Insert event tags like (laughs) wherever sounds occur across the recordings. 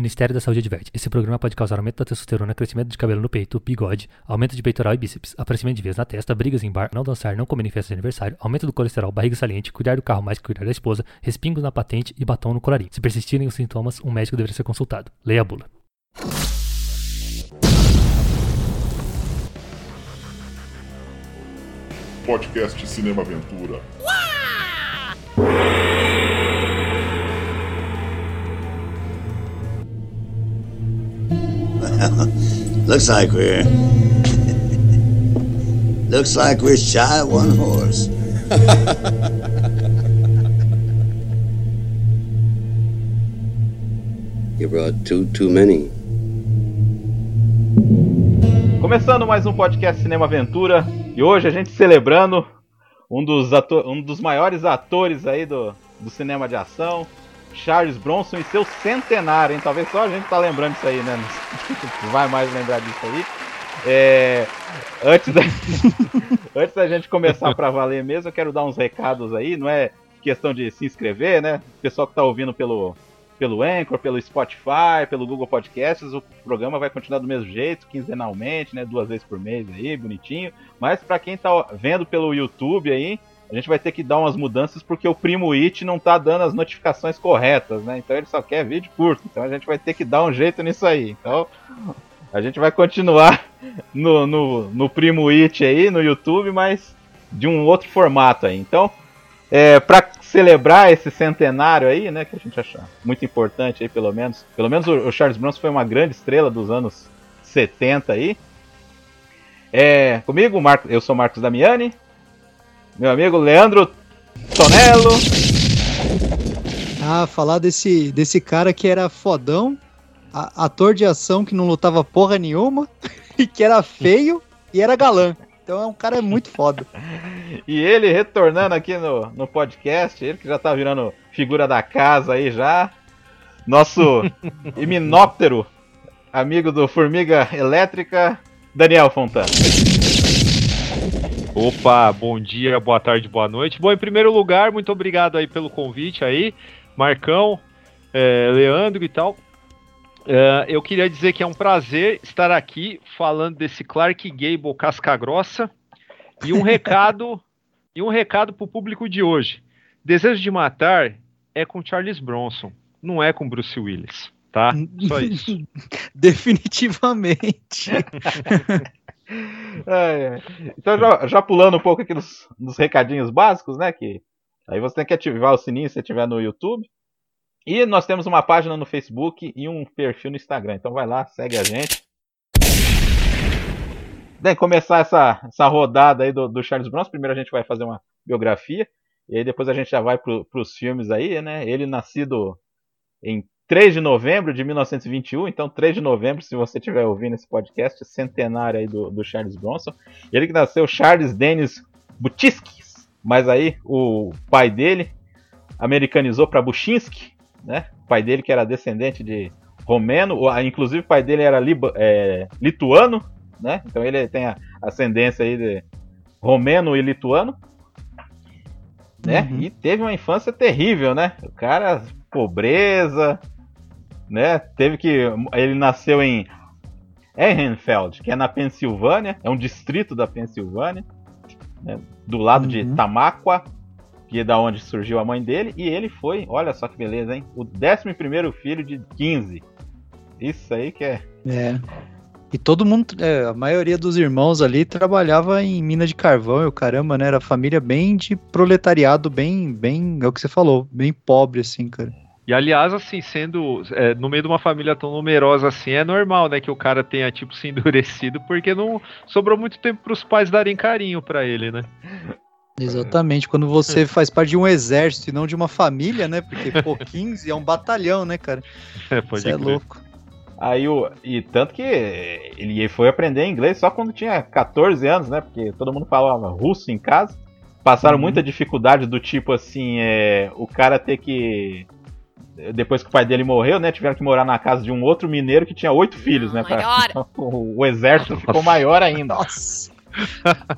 Ministério da Saúde adverte. Esse programa pode causar aumento da testosterona, crescimento de cabelo no peito, bigode, aumento de peitoral e bíceps, aparecimento de veias na testa, brigas em bar, não dançar, não comer em festa de aniversário, aumento do colesterol, barriga saliente, cuidar do carro mais que cuidar da esposa, respingos na patente e batom no colarinho. Se persistirem os sintomas, um médico deverá ser consultado. Leia a bula. Podcast Cinema Aventura. (laughs) Looks like we're. (laughs) Looks like we're shy of one horse. (laughs) you brought two too many. Começando mais um podcast Cinema Aventura e hoje a gente celebrando um dos, um dos maiores atores aí do, do cinema de ação, Charles Bronson e seu centenário, hein? Talvez só a gente tá lembrando disso aí, né? (laughs) Vai mais lembrar disso aí. É, antes, da, (laughs) antes da gente começar pra valer mesmo, eu quero dar uns recados aí, não é questão de se inscrever, né? Pessoal que tá ouvindo pelo, pelo Anchor, pelo Spotify, pelo Google Podcasts, o programa vai continuar do mesmo jeito, quinzenalmente, né? Duas vezes por mês aí, bonitinho. Mas pra quem tá vendo pelo YouTube aí, a gente vai ter que dar umas mudanças porque o Primo It não tá dando as notificações corretas, né? Então ele só quer vídeo curto. Então a gente vai ter que dar um jeito nisso aí. Então a gente vai continuar (laughs) no, no, no Primo It aí, no YouTube, mas de um outro formato aí. Então, é, para celebrar esse centenário aí, né, que a gente acha muito importante aí, pelo menos. Pelo menos o, o Charles Bronson foi uma grande estrela dos anos 70 aí. É, comigo, Marco, eu sou Marcos Damiani. Meu amigo Leandro Tonello. Ah, falar desse, desse cara que era fodão, a- ator de ação que não lutava porra nenhuma, (laughs) e que era feio e era galã. Então é um cara muito foda. E ele retornando aqui no, no podcast, ele que já tá virando figura da casa aí já. Nosso (laughs) himenóptero, amigo do Formiga Elétrica, Daniel Fontana. Opa, bom dia, boa tarde, boa noite. Bom, em primeiro lugar, muito obrigado aí pelo convite aí, Marcão, é, Leandro e tal. É, eu queria dizer que é um prazer estar aqui falando desse Clark Gable casca grossa e um recado (laughs) e um recado pro público de hoje. Desejo de matar é com Charles Bronson, não é com Bruce Willis, tá? Só isso. (laughs) Definitivamente. (laughs) Então, já, já pulando um pouco aqui nos, nos recadinhos básicos, né? Que aí você tem que ativar o sininho se estiver no YouTube. E nós temos uma página no Facebook e um perfil no Instagram. Então vai lá, segue a gente. Bem, começar essa, essa rodada aí do, do Charles Bronson. Primeiro a gente vai fazer uma biografia. E aí depois a gente já vai para os filmes aí, né? Ele nascido em 3 de novembro de 1921, então 3 de novembro, se você estiver ouvindo esse podcast, centenário aí do, do Charles Bronson. Ele que nasceu Charles Dennis Butiskis, mas aí o pai dele americanizou para Buchinski, né? O pai dele que era descendente de romeno, inclusive o pai dele era liba- é, lituano, né? Então ele tem a ascendência aí de romeno e lituano. Né? Uhum. E teve uma infância terrível, né? O cara, pobreza, né? Teve que. Ele nasceu em Ehrenfeld, que é na Pensilvânia, é um distrito da Pensilvânia, né? do lado de Uhum. Tamaqua, que é da onde surgiu a mãe dele, e ele foi, olha só que beleza, hein? O 11 filho de 15. Isso aí que é. É. E todo mundo, é, a maioria dos irmãos ali trabalhava em mina de carvão e o caramba, né? Era família bem de proletariado, bem, bem, é o que você falou, bem pobre, assim, cara. E aliás, assim, sendo é, no meio de uma família tão numerosa assim, é normal, né, que o cara tenha tipo se endurecido, porque não sobrou muito tempo para os pais darem carinho pra ele, né? (laughs) Exatamente, quando você faz parte de um exército e não de uma família, né? Porque, pô, (laughs) 15 é um batalhão, né, cara? É, pode Você é crer. louco. Aí o. E tanto que ele foi aprender inglês só quando tinha 14 anos, né? Porque todo mundo falava russo em casa. Passaram Uhum. muita dificuldade do tipo assim, é, o cara ter que. Depois que o pai dele morreu, né? Tiveram que morar na casa de um outro mineiro que tinha oito filhos, né? pra- (laughs) o, o exército ficou Nossa. maior ainda. Nossa.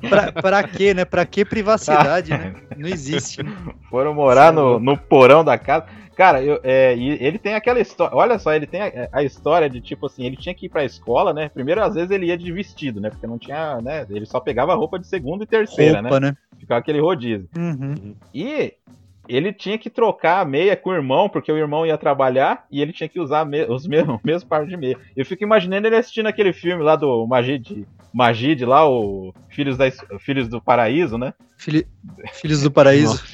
Pra, pra quê, né? Pra que privacidade, né? (laughs) Não existe. né? Foram morar é no, no porão da casa. Cara, eu, é, ele tem aquela história. Olha só, ele tem a, a história de tipo assim: ele tinha que ir pra escola, né? Primeiro, às vezes, ele ia de vestido, né? Porque não tinha, né? Ele só pegava roupa de segunda e terceira, Roupa, né? né? Ficava aquele rodízio. Uhum. E ele tinha que trocar a meia com o irmão, porque o irmão ia trabalhar e ele tinha que usar me- os mesmos, (laughs) mesmos pares de meia. Eu fico imaginando ele assistindo aquele filme lá do Magid, Magid lá, o Filhos, da, Filhos do Paraíso, né? Fili- Filhos do Paraíso. (laughs)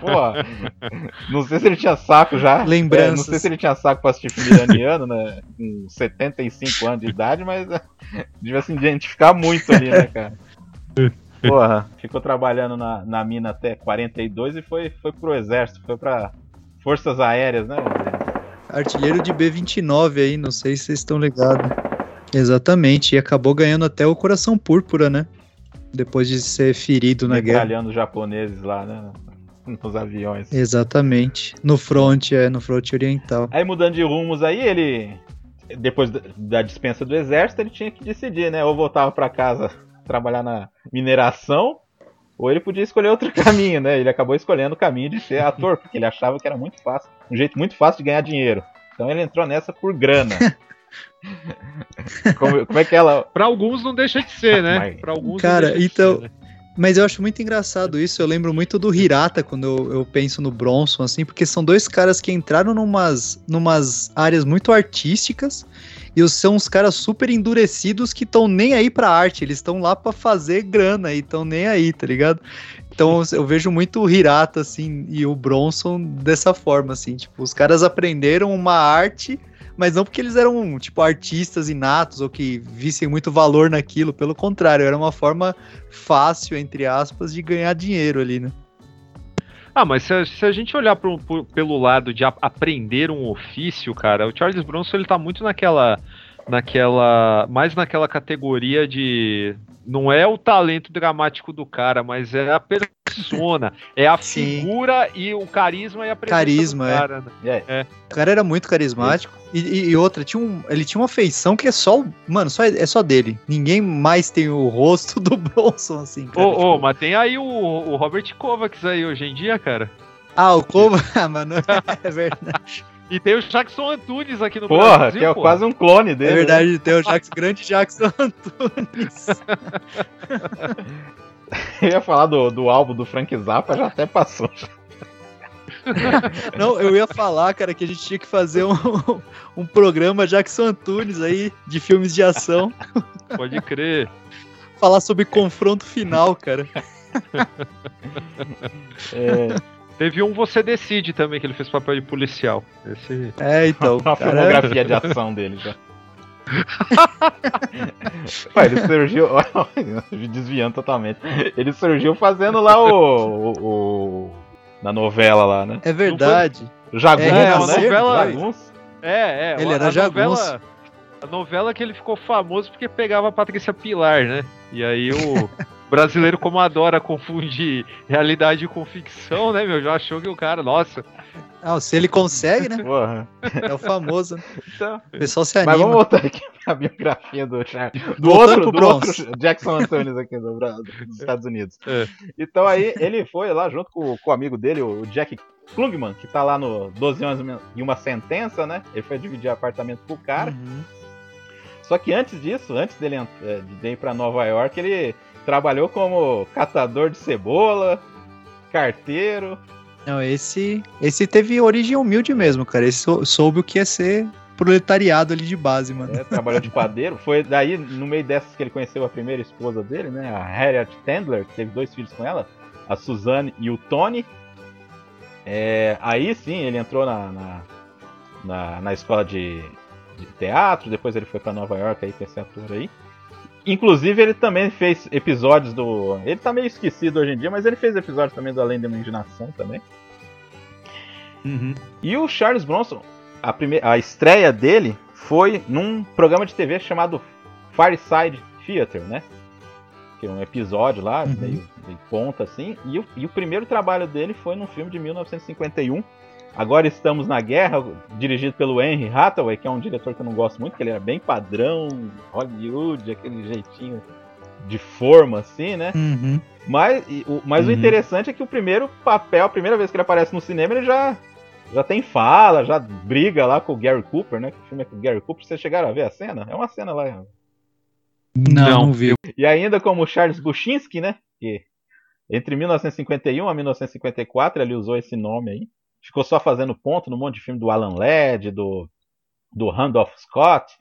Pô, não sei se ele tinha saco já. Lembranças. É, não sei se ele tinha saco pra assistir filme iraniano, né? Com 75 anos de idade, mas (laughs) devia se identificar muito ali, né, cara? Porra, (laughs) ficou trabalhando na, na mina até 42 e foi, foi pro exército, foi pra Forças Aéreas, né? Artilheiro de B-29 aí, não sei se vocês estão ligados. Exatamente, e acabou ganhando até o coração púrpura, né? Depois de ser ferido na guerra. Metralhando os japoneses lá, né? (laughs) Nos aviões. Exatamente. No front, é, no front oriental. Aí mudando de rumos aí, ele. Depois da- da dispensa do exército, ele tinha que decidir, né? Ou voltava pra casa trabalhar na mineração, ou ele podia escolher outro (laughs) caminho, né? Ele acabou escolhendo o caminho de ser ator, porque ele achava que era muito fácil, um jeito muito fácil de ganhar dinheiro. Então ele entrou nessa por grana. (laughs) como, como é que ela. Pra alguns não deixa de ser, né? (laughs) Mas- Pra alguns Cara, não deixa de então- ser, né? Mas eu acho muito engraçado isso. Eu lembro muito do Hirata quando eu, eu penso no Bronson, assim, porque são dois caras que entraram numas, numas áreas muito artísticas e são uns caras super endurecidos que estão nem aí pra arte. Eles estão lá pra fazer grana e estão nem aí, tá ligado? Então eu vejo muito o Hirata, assim, e o Bronson dessa forma, assim. Tipo, os caras aprenderam uma arte. Mas não porque eles eram, tipo, artistas inatos ou que vissem muito valor naquilo. Pelo contrário, era uma forma fácil, entre aspas, de ganhar dinheiro ali, né? Ah, mas se a, se a gente olhar pro- pro- pelo lado de a- aprender um ofício, cara, o Charles Bronson ele tá muito naquela. Naquela. mais naquela categoria de. Não é o talento dramático do cara, mas é a persona, é a Sim. figura e o carisma e a presença Carisma, do é. cara. né? É, O cara era muito carismático. E, e- e outra, tinha um, ele tinha uma feição que é só. Mano, só, é só dele. Ninguém mais tem o rosto do (laughs) Bronson, assim. Ô, Cara. ô, mas tem aí o, o Robert Kovacs aí hoje em dia, cara. Ah, o Cova. Ah, (laughs) mano, é verdade. E tem o Jackson Antunes aqui no porra, Brasil. que é pô. quase um clone dele. É né? verdade, tem o Jackson, grande Jackson (laughs) Antunes. (laughs) Eu ia falar do, do álbum do Frank Zappa, já até passou. Não, eu ia falar, cara, que a gente tinha que fazer um, um programa Jackson Antunes aí, de filmes de ação. Pode crer. Falar sobre confronto final, cara. É, Teve um Você Decide também, que ele fez papel de policial. Esse... É, então. (laughs) uma cara, filmografia de ação dele já. (laughs) Ué, ele surgiu. (laughs) Desviando totalmente. Ele surgiu fazendo lá o. o- o- na novela lá, né? É verdade. Jagunço, É, né? uma novela- Jagunço. É, é. Ele a- era a jagunço. novela, a novela que ele ficou famoso porque pegava a Patrícia Pilar, né? E aí o brasileiro, como adora confundir realidade com ficção, né, meu? Já achou que o cara, nossa, Ah, se ele consegue, né? Porra. É o famoso. Então, O pessoal se mas anima. vamos voltar aqui pra biografia do Charles. Do outro, do outro. Jackson Antunes aqui do, dos Estados Unidos. É. Então aí ele foi lá junto com, com o amigo dele, o Jack Klugman, que tá lá no 12 anos e uma sentença, né? Ele foi dividir apartamento com o cara. Uhum. Só que antes disso, antes dele eh, de ir pra Nova York, ele trabalhou como catador de cebola, carteiro. Não, esse, esse teve origem humilde mesmo, cara. Esse sou- soube o que é ser proletariado ali de base, mano. né, trabalhou de padeiro. Foi daí, no meio dessas, que ele conheceu a primeira esposa dele, né? A Harriet Tendler, que teve dois filhos com ela, a Suzanne e o Tony. É, aí sim, ele entrou na, na, na, na escola de, de teatro, depois ele foi pra Nova York aí com esse ator aí. Inclusive, ele também fez episódios do. Ele tá meio esquecido hoje em dia, mas ele fez episódios também do Além da Imaginação também. Uhum. E o Charles Bronson, a, prime... a estreia dele foi num programa de TV chamado Fireside Theater, né? Que é um episódio lá, Uhum. meio, meio ponta assim. E o, e o primeiro trabalho dele foi num filme de 1951 Agora Estamos na Guerra, dirigido pelo Henry Hathaway, que é um diretor que eu não gosto muito, que ele era bem padrão, Hollywood, aquele jeitinho de forma assim, né? Uhum. Mas, e o, mas o Uhum. interessante é que o primeiro papel, a primeira vez que ele aparece no cinema, ele já, já tem fala, já briga lá com o Gary Cooper, né? Que o filme é com o Gary Cooper. Vocês chegaram a ver a cena? É uma cena lá. Não, Não. não vi. E ainda como Charles Bushinsky, né? Que entre 1951 a 1954 ele usou esse nome aí. Ficou só fazendo ponto no monte de filme do Alan Ladd, do, do Randolph Scott,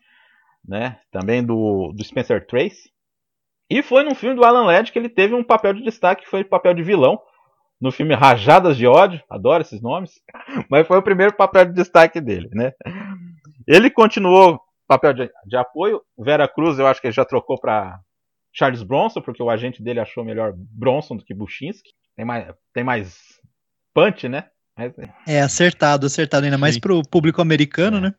né? Também do, do Spencer Tracy. E foi num filme do Alan Ladd que ele teve um papel de destaque, que foi o papel de vilão. No filme Rajadas de Ódio, adoro esses nomes, (laughs) mas foi o primeiro papel de destaque dele, né? Ele continuou papel de, de apoio. Vera Cruz, eu acho que ele já trocou para Charles Bronson, porque o agente dele achou melhor Bronson do que Buchinski. Tem mais, tem mais punch, né? Mas É, acertado, acertado. Ainda mais pro público americano, né?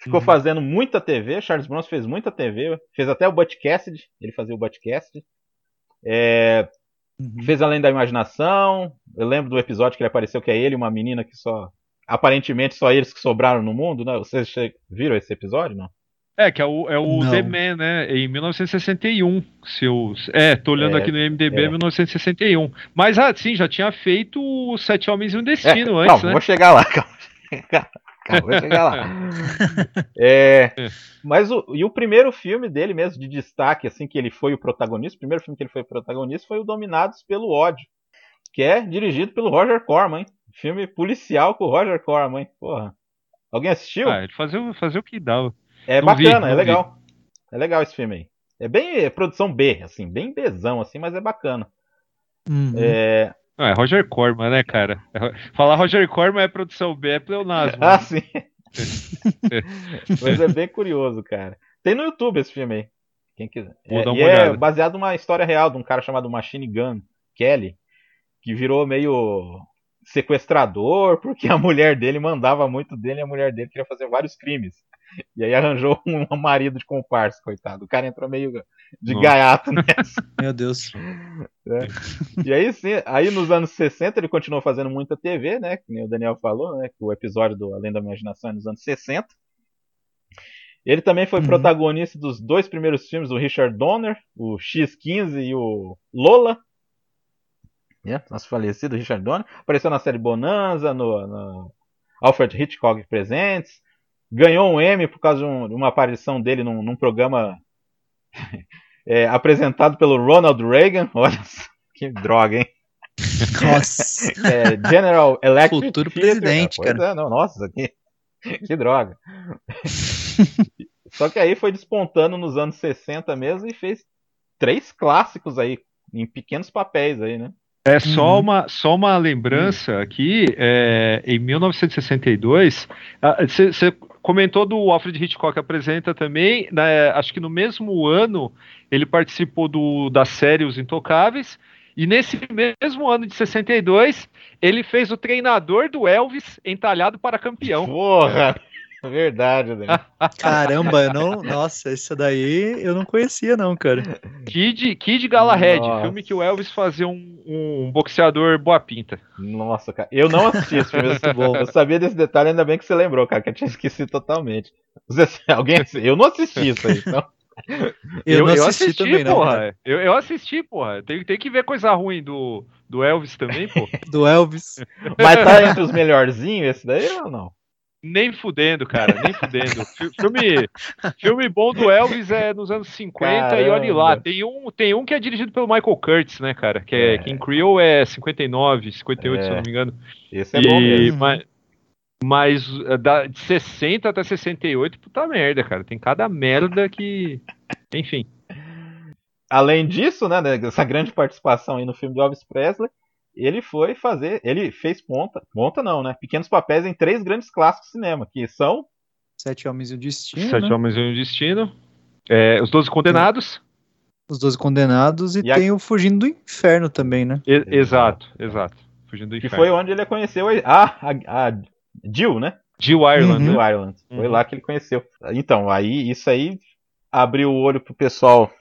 ficou Uhum. fazendo muita TV. Charles Bronson fez muita TV. Fez até o Butch Cassidy. Ele fazia o Butch Cassidy. É, Uhum. fez Além da Imaginação. Eu lembro do episódio que ele apareceu, que é ele e uma menina que só. Aparentemente só eles que sobraram no mundo, né? Vocês viram esse episódio, não? É, que é o, é o. The Man, né? Em 1961. Se eu, é, tô olhando É, aqui no MDB, é. 1961. Mas, ah, sim, já tinha feito o Sete Homens e um Destino É, antes, calma, né? vou chegar lá, calma. (laughs) Calma, vou chegar lá. (laughs) É, mas o, e o primeiro filme dele mesmo, de destaque, assim, que ele foi o protagonista, o primeiro filme que ele foi protagonista foi o Dominados pelo Ódio, que é dirigido pelo Roger Corman, hein? Filme policial com o Roger Corman, hein? Porra. Alguém assistiu? Ah, ele fazia, o- fazia o que dava. É não vi, bacana, é não legal. É legal esse filme aí. É bem é, produção B, assim, bem Bzão, assim, mas é bacana. Uhum. É, Ah, é Roger Corman, né, cara? É Falar Roger Corman é produção B, é pleonasmo. (laughs) Ah, sim. Mas é bem curioso, cara. Tem no YouTube esse filme aí. Quem quiser. Vou É, dar uma e é olhada. baseado numa história real de um cara chamado Machine Gun Kelly, que virou meio sequestrador, porque a mulher dele mandava muito dele e a mulher dele queria fazer vários crimes. E aí arranjou um marido de comparsa, coitado. O cara entrou meio de Nossa. gaiato nessa. Meu Deus. E aí sim, aí nos anos 60 ele continuou fazendo muita TV, né? Que nem o Daniel falou, né? Que o episódio do Além da Imaginação é nos anos 60. Ele também foi Uhum. protagonista dos dois primeiros filmes do Richard Donner, o X-15 e o Lola. Né? Nosso falecido Richard Donner. Apareceu na série Bonanza, no, no Alfred Hitchcock Presents. Ganhou um Emmy por causa de, um- de uma aparição dele num, num programa (laughs) é, apresentado pelo Ronald Reagan. (laughs) Olha só, que droga, hein? Nossa. (laughs) É, General Electric Futuro Theater. presidente, Pois cara. É, não, nossa, que, que droga. Só que aí foi despontando nos anos 60 mesmo e fez três clássicos aí, em pequenos papéis aí, né? É só Uhum. uma, só uma lembrança aqui, é, em 1962, você comentou do Alfred Hitchcock apresenta também, né, acho que no mesmo ano ele participou do, da série Os Intocáveis, e nesse mesmo ano de 62 ele fez o treinador do Elvis entalhado para campeão. Porra! Verdade, né? (laughs) Caramba, eu não. Nossa, isso daí eu não conhecia, não, cara. Kid, Kid Galahad, Nossa. filme que o Elvis fazia um, um boxeador boa pinta. Nossa, cara. Eu não assisti esse filme. Muito bom. Eu sabia desse detalhe, ainda bem que você lembrou, cara, que eu tinha esquecido totalmente. Você, alguém, eu não assisti isso aí, então. Eu, não assisti, também, não. porra. cara. Eu, eu assisti, porra. Tem, tem que ver coisa ruim do, do Elvis também, pô. (laughs) Do Elvis. Mas tá entre os melhorzinhos esse daí ou não? Nem fudendo, cara, nem fudendo. Fi- Filme, filme bom do Elvis é nos anos 50 e olhe lá. Caramba. Tem um, tem um que é dirigido pelo Michael Curtis, né, cara? Que é, É. que em Creole é 59, 58, se eu É. não me engano. Esse é bom E- mesmo. mas, mas uh, da- de 60 até 68, puta merda, cara. Tem cada merda que. Enfim. Além disso, né, dessa grande participação aí no filme do Elvis Presley, ele foi fazer, ele fez ponta, ponta não, né, pequenos papéis em três grandes clássicos de cinema, que são Sete Homens e o Destino. Sete né? Homens e um Destino. É, Os Doze Condenados. Os Doze Condenados e, E a- tem o Fugindo do Inferno também, né? E- exato, exato. Fugindo do que inferno. foi onde ele conheceu a, a, a Jill, né, Jill Ireland, Uhum. Jill né? Ireland. Foi Uhum. lá que ele conheceu. Então, aí isso aí abriu o olho pro pessoal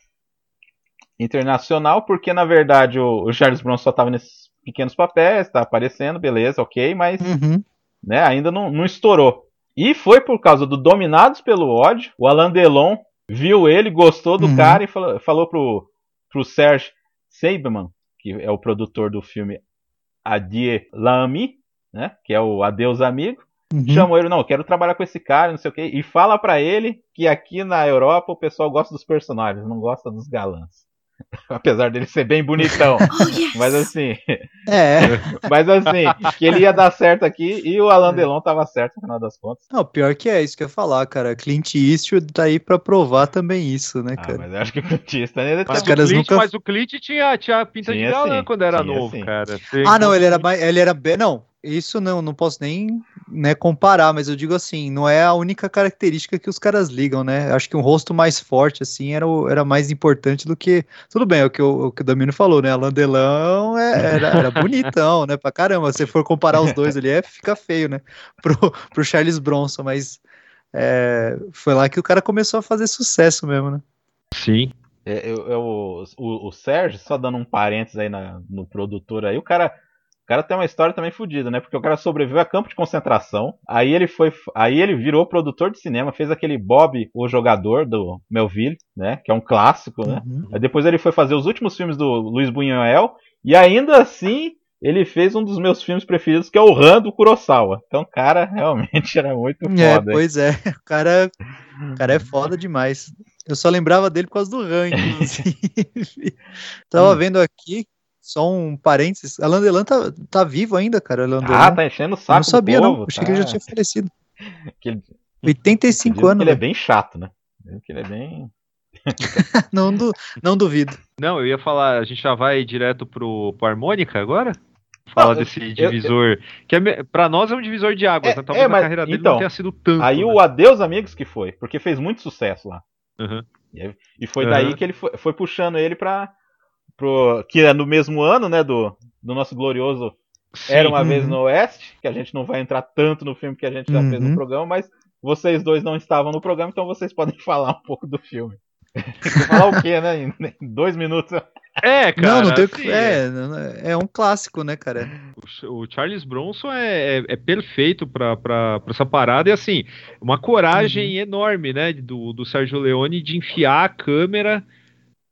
internacional, porque na verdade o, o Charles Bronson só tava nesses pequenos papéis, tá aparecendo, beleza, ok, mas Uhum. né, ainda não, não estourou. E foi por causa do Dominados pelo Ódio, o Alain Delon viu ele, gostou do Uhum. cara e falou, falou pro, pro Serge Seiberman, que é o produtor do filme Adieu l'ami, né, que é o Adeus Amigo, Uhum. chamou ele, não, quero trabalhar com esse cara, não sei o quê, e fala pra ele que aqui na Europa o pessoal gosta dos personagens, não gosta dos galãs. (laughs) Apesar dele ser bem bonitão. (laughs) Mas assim, (laughs) É. mas assim, que ele ia dar certo aqui e o Alain Delon tava certo no final das contas. Não, pior que é isso que eu ia falar, cara. Clint Eastwood tá aí pra provar também isso, né, Ah, cara? mas eu acho que o Clintista ainda Mas, Os o caras Clint, nunca- mas o Clint tinha, tinha pinta Tinha de galã sim, quando era tinha novo, sim. cara. Ah, não, ele era mais, ele era bem, não, isso não, não posso nem, né, comparar, mas eu digo assim, não é a única característica que os caras ligam, né? Acho que um rosto mais forte assim era, o- era mais importante do que, tudo bem, é o que o, o que o Damino falou, né? Alain Delon é- era, era bonitão, né, pra caramba. Se for comparar os dois ali, é, fica feio, né? (laughs) Pro, pro Charles Bronson, mas é, foi lá que o cara começou a fazer sucesso mesmo, né? Sim. É, eu, eu- o, o Sérgio, só dando um parênteses aí na- no produtor aí, o cara, o cara tem uma história também fodida, né? Porque o cara sobreviveu a campo de concentração, aí ele foi, aí ele virou produtor de cinema, fez aquele Bob, o jogador do Melville, né? Que é um clássico, né? Uhum. Aí depois ele foi fazer os últimos filmes do Luiz Buñuel e ainda assim ele fez um dos meus filmes preferidos, que é o Han do Kurosawa. Então, cara, (laughs) realmente era muito É, foda. hein? pois é, o cara, o cara é foda demais. Eu só lembrava dele por causa do Han, inclusive. (laughs) Tava Hum. vendo aqui, só um parênteses, Alain Delon tá, tá vivo ainda, cara, Alain Delon. Ah, tá enchendo o Eu saco não sabia do não, povo, achei tá? que ele já tinha falecido. Que ele- 85 Dizem anos, que ele é bem chato, né? Ele é bem. (laughs) não, du- não duvido. Não, eu ia falar, a gente já vai direto pro, pro Harmônica agora? Falar Não, desse divisor. Que é, pra nós é um divisor de águas, É, né? Talvez é, mas- carreira dele então, não tenha sido tanto. Aí né? o Adeus Amigos que foi, porque fez muito sucesso lá. Uhum. E foi daí Aham. que ele foi, foi puxando ele pra. Pro, que é no mesmo ano, né? Do, do nosso glorioso Sim. Era uma vez Uhum. no Oeste, que a gente não vai entrar tanto no filme que a gente já fez no Uhum. programa, mas vocês dois não estavam no programa, então vocês podem (laughs) falar um pouco do filme. (laughs) falar o quê, né? Em em dois minutos. É, cara. não, não tem assim, que. É, é um clássico, né, cara? O Ch- O Charles Bronson é, é, é perfeito pra, pra, pra essa parada e assim, uma coragem enorme, né, do, do Sérgio Leone de enfiar a câmera,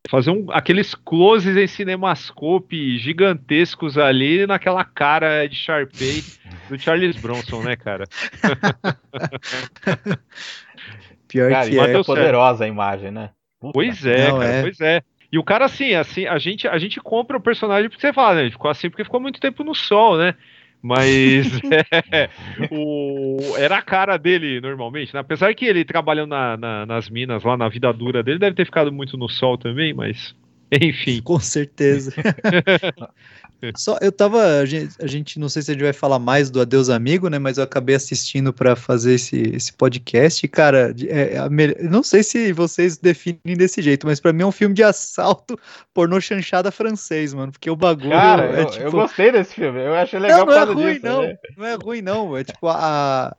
fazer um, aqueles closes em cinemascope gigantescos ali naquela cara de Sharpay do Charles Bronson, né, cara? (laughs) Pior Cara, que é. é deu poderosa a imagem, né? Puta. Pois é, Não, cara, é. pois é. E o cara, assim, assim, a gente, a gente compra o personagem porque você fala, né? Ele ficou assim porque ficou muito tempo no sol, né? Mas (laughs) (laughs) é, o, era a cara dele normalmente, né? Apesar que ele trabalhando na- na- nas minas lá na vida dura dele, deve ter ficado muito no sol também, mas (laughs) enfim. Com certeza. Só, eu tava. A gente, a gente- não sei se a gente vai falar mais do Adeus Amigo, né? Mas eu acabei assistindo pra fazer esse, esse podcast. E, cara, é, me- não sei se vocês definem desse jeito, mas pra mim é um filme de assalto pornô chanchada francês, mano. Porque o bagulho Cara, é eu, tipo. eu gostei desse filme. Eu achei legal não, não é ruim, disso. não. né? Não é ruim, não. É tipo, a,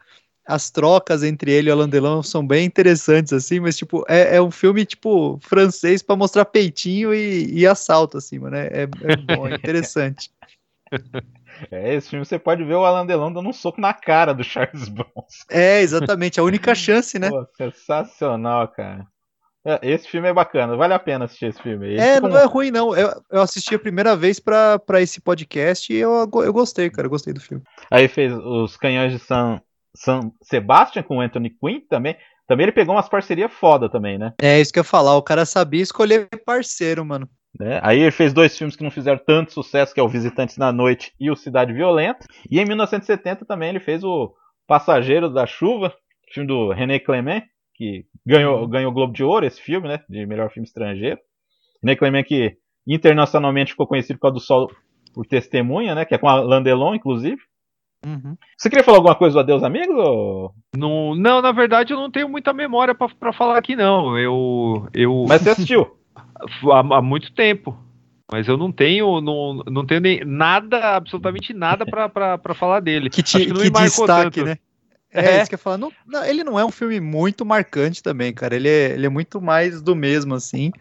as trocas entre ele e o Alain Delon são bem interessantes, assim, mas, tipo, é, é um filme, tipo, francês pra mostrar peitinho e, e assalto, assim, mano. É, é, é bom, é interessante. (laughs) É, esse filme você pode ver o Alain Delon dando um soco na cara do Charles Bronson. É, exatamente, a única chance, né? Pô, sensacional, cara. É, Esse filme é bacana, vale a pena assistir esse filme. Ele É, fica não um- é ruim, não. Eu, eu assisti a primeira vez pra, pra esse podcast e eu, eu gostei, cara. Eu gostei do filme. Aí fez os Canhões de San, San Sebastian com Anthony Quinn também. Também ele pegou umas parcerias foda também, né? É isso que eu ia falar. O cara sabia escolher parceiro, mano. Né? Aí ele fez dois filmes que não fizeram tanto sucesso, que é o Visitantes na Noite e o Cidade Violenta. E em 1970 também ele fez o Passageiro da Chuva, filme do René Clément, que ganhou, ganhou o Globo de Ouro, esse filme, né? De melhor filme estrangeiro. René Clément que internacionalmente ficou conhecido por causa do Sol por Testemunha, né? Que é com a Landelon, inclusive. Uhum. Você queria falar alguma coisa do Adeus Amigos? Ou... Não, não, na verdade eu não tenho muita memória pra, pra falar aqui, não. Eu. eu (laughs) Mas você assistiu? (laughs) há, há muito tempo. Mas eu não tenho, não, não tenho nem nada, absolutamente nada pra falar dele. Que, te, Acho que não que destaque, tanto. né? É, isso que eu falar. Não, não, ele não é um filme muito marcante também, cara. Ele é, ele é muito mais do mesmo, assim.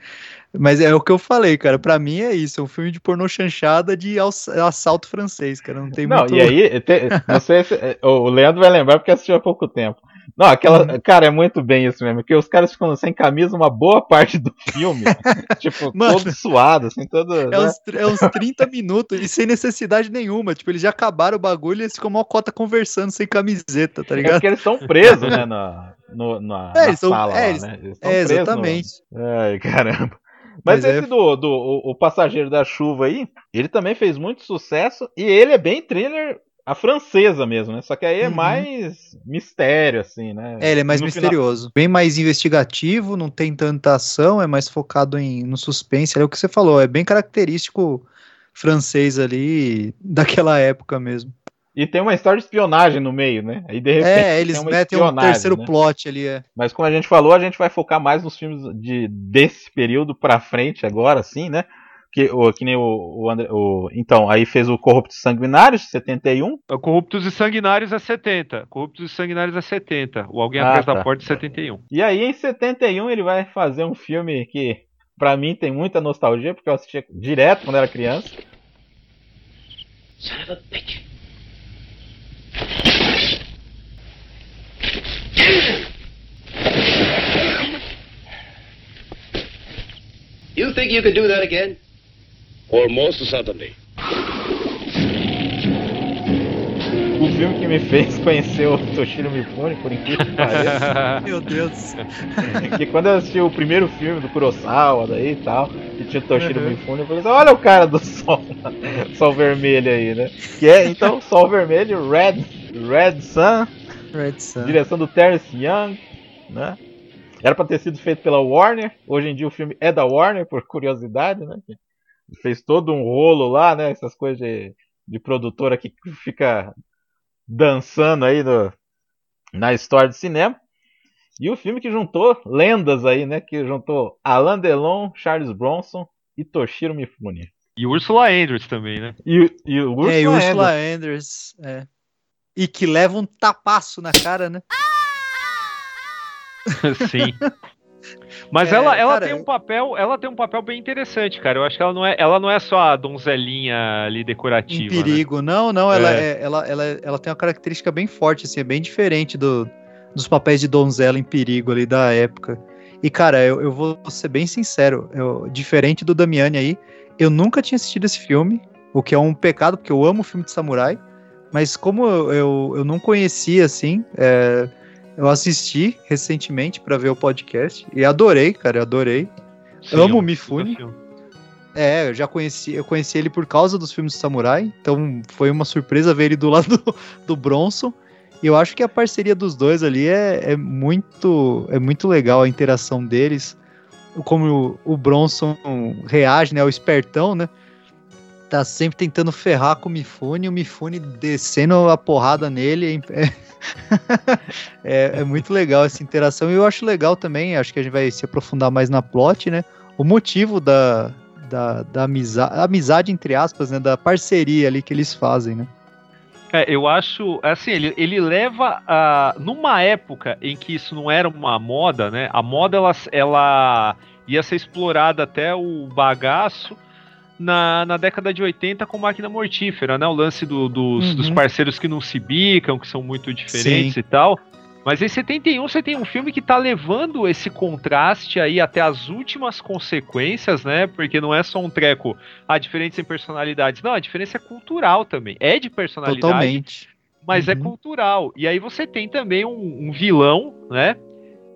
Mas é o que eu falei, cara. Pra mim é isso. É um filme de pornô chanchada de ass- assalto francês, cara. Não tem Não, muito. e aí, te- não sei se, o Leandro vai lembrar porque assistiu há pouco tempo. Não, aquela. Cara, é muito bem isso mesmo. Porque os caras ficam sem camisa uma boa parte do filme. (laughs) tipo, Mano. todo suado, assim, todo. É né? uns, é uns 30 minutos e sem necessidade nenhuma. Tipo, eles já acabaram o bagulho e eles ficam mó cota conversando sem camiseta, tá É ligado? porque eles estão presos, né? Na, no, na, É, na tão- sala é, lá, né? Eles É, presos no- exatamente. Ai, caramba. Mas, Mas é- esse do, do o, o Passageiro da Chuva aí, ele também fez muito sucesso e ele é bem thriller a francesa mesmo, né? Só que aí é Uhum. mais mistério, assim, né? É, ele é mais No final- misterioso. Bem mais investigativo, não tem tanta ação, é mais focado em, no suspense. É o que você falou, é bem característico francês ali (laughs) daquela época mesmo. E tem uma história de espionagem no meio, né? Aí de repente É, eles metem um terceiro né? plot ali, é. Mas como a gente falou, a gente vai focar mais nos filmes de, desse período pra frente agora, assim, né? Que, o, que nem o, o, André, o Então, aí fez o Corruptos Sanguinários, 71. Corruptos e Sanguinários é 70. Corruptos e Sanguinários é 70. O Alguém Ah, Atrás tá. da Porta é 71. E aí em 71 ele vai fazer um filme que pra mim tem muita nostalgia, porque eu assistia direto quando era criança. Son of a bitch. You think you could do that again? Almost certainly. O filme que me fez conhecer o Toshiro Mifune, por incrível que pareça. (laughs) Meu Deus. que quando eu assisti o primeiro filme do Kurosawa daí e tal, que tinha o Toshiro Uhum. Mifune, eu falei assim, olha o cara do (laughs) sol, sol vermelho aí, né? Que é, então, Sol Vermelho, Red, Red Sun, Red Sun. direção do Terence Young, né? Era pra ter sido feito pela Warner, hoje em dia o filme é da Warner, por curiosidade, né? Fez todo um rolo lá, né? Essas coisas de, de produtora que fica dançando aí no, na história do cinema. E o filme que juntou lendas aí, né? Que juntou Alain Delon, Charles Bronson e Toshiro Mifune. E Ursula Andrews também, né? E, e o Ursula, é, e Ursula Andress. É. E que leva um tapaço na cara, né? (laughs) Sim. (laughs) Mas É, ela, ela cara, tem um papel, ela tem um papel bem interessante, cara. Eu acho que ela não é, ela não é só a donzelinha ali Em decorativa. né? perigo. Não, não, ela, É. é- ela, ela, ela tem uma característica bem forte, assim, é bem diferente do, dos papéis de donzela em perigo ali da época. E, cara, eu, eu vou ser bem sincero, eu- diferente do Damiani aí, eu nunca tinha assistido esse filme, o que é um pecado, porque eu amo filme de samurai, mas como eu, eu, eu não conhecia, assim, é, eu assisti recentemente pra ver o podcast e adorei, cara, adorei. Sim, Amo é o Mifune. puta filme. É, eu já conheci, eu conheci ele por causa dos filmes de samurai, então foi uma surpresa ver ele do (laughs) lado do, do Bronson. E eu acho que a parceria dos dois ali é, é muito é muito legal a interação deles, como o, o Bronson reage, né, o espertão, né? Tá sempre tentando ferrar com o Mifune, o Mifune descendo a porrada nele. É, (laughs) é, é muito legal essa interação. E eu acho legal também, acho que a gente vai se aprofundar mais na plot, né? O motivo da, da, da amizade, amizade, entre aspas, né? Da parceria ali que eles fazem, né? É, eu acho, assim, ele, ele leva a. Numa época em que isso não era uma moda, né? A moda ela, ela ia ser explorada até o bagaço na, na década de 80 com máquina mortífera, né? O lance do- dos, Uhum. dos parceiros que não se bicam, que são muito diferentes Sim. e tal. Mas em 71 você tem um filme que tá levando esse contraste aí até as últimas consequências, né? Porque não é só um treco, a diferença em personalidades. Não, a diferença é cultural também. É de personalidade, Totalmente. mas é Uhum. cultural. E aí você tem também um, um vilão, né?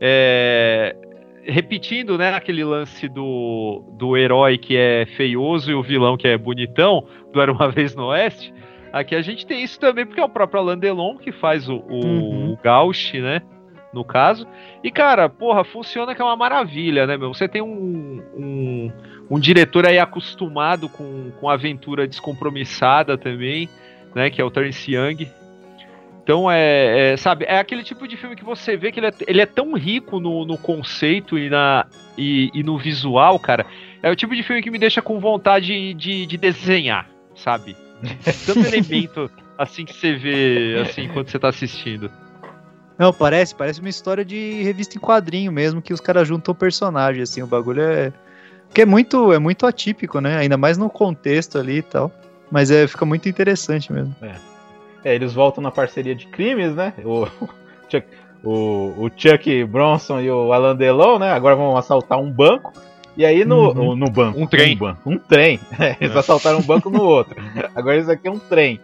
É, repetindo, né, aquele lance do, do herói que é feioso e o vilão que é bonitão, do Era Uma Vez no Oeste. Aqui a gente tem isso também, porque é o próprio Alain Delon que faz o, o, Uhum. o Gauch, né? No caso. E, cara, porra, funciona que é uma maravilha, né, meu? Você tem um, um, um diretor aí acostumado com, com aventura descompromissada também, né? Que é o Terence Young. Então é, é, sabe, é aquele tipo de filme que você vê que ele é, ele é tão rico no, no conceito e, na, e, e no visual, cara. É o tipo de filme que me deixa com vontade de, de desenhar, sabe? (laughs) Tanto elemento assim que você vê assim quando você tá assistindo. Não, parece, parece uma história de revista em quadrinho mesmo, que os caras juntam personagem, assim, o bagulho é. Que é muito, é muito atípico, né? Ainda mais no contexto ali e tal. Mas é, fica muito interessante mesmo. É, eles voltam na parceria de crimes, né? O, (laughs) Chuck, o, o Chuck Bronson e o Alan Delon, né? Agora vão assaltar um banco. E aí no, Uhum. no, banco. Um trem. banco, Um, trem. (laughs) É, eles assaltaram um banco no outro. Agora isso aqui é um trem.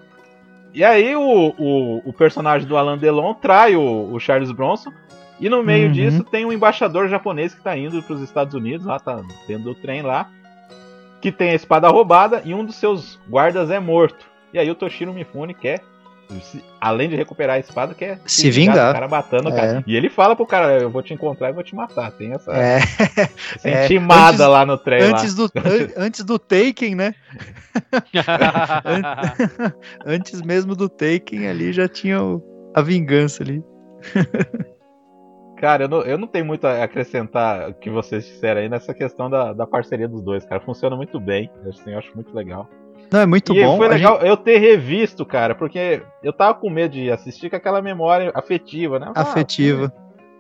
E aí o, o, o personagem do Alan Delon trai o, o Charles Bronson. E no meio Uhum. disso tem um embaixador japonês que tá indo pros Estados Unidos, lá tá dentro do trem lá. Que tem a espada roubada e um dos seus guardas é morto. E aí o Toshiro Mifune quer, além de recuperar a espada, quer Se vingar. do cara matando o É. cara. E ele fala pro cara, eu vou te encontrar e vou te matar. Tem essa, É, (laughs) essa é, intimada antes- lá no trem lá. antes do, an- antes do Taken, né? (laughs) An- antes mesmo do Taken ali já tinha o- a vingança ali. Cara, eu não, eu não tenho muito a acrescentar o que vocês disseram aí nessa questão da, da parceria dos dois, cara. Funciona muito bem. Assim, eu acho muito legal. Não, é muito e bom. foi legal eu ter revisto, cara, porque eu tava com medo de assistir com aquela memória afetiva, né? gente- Ah, afetiva.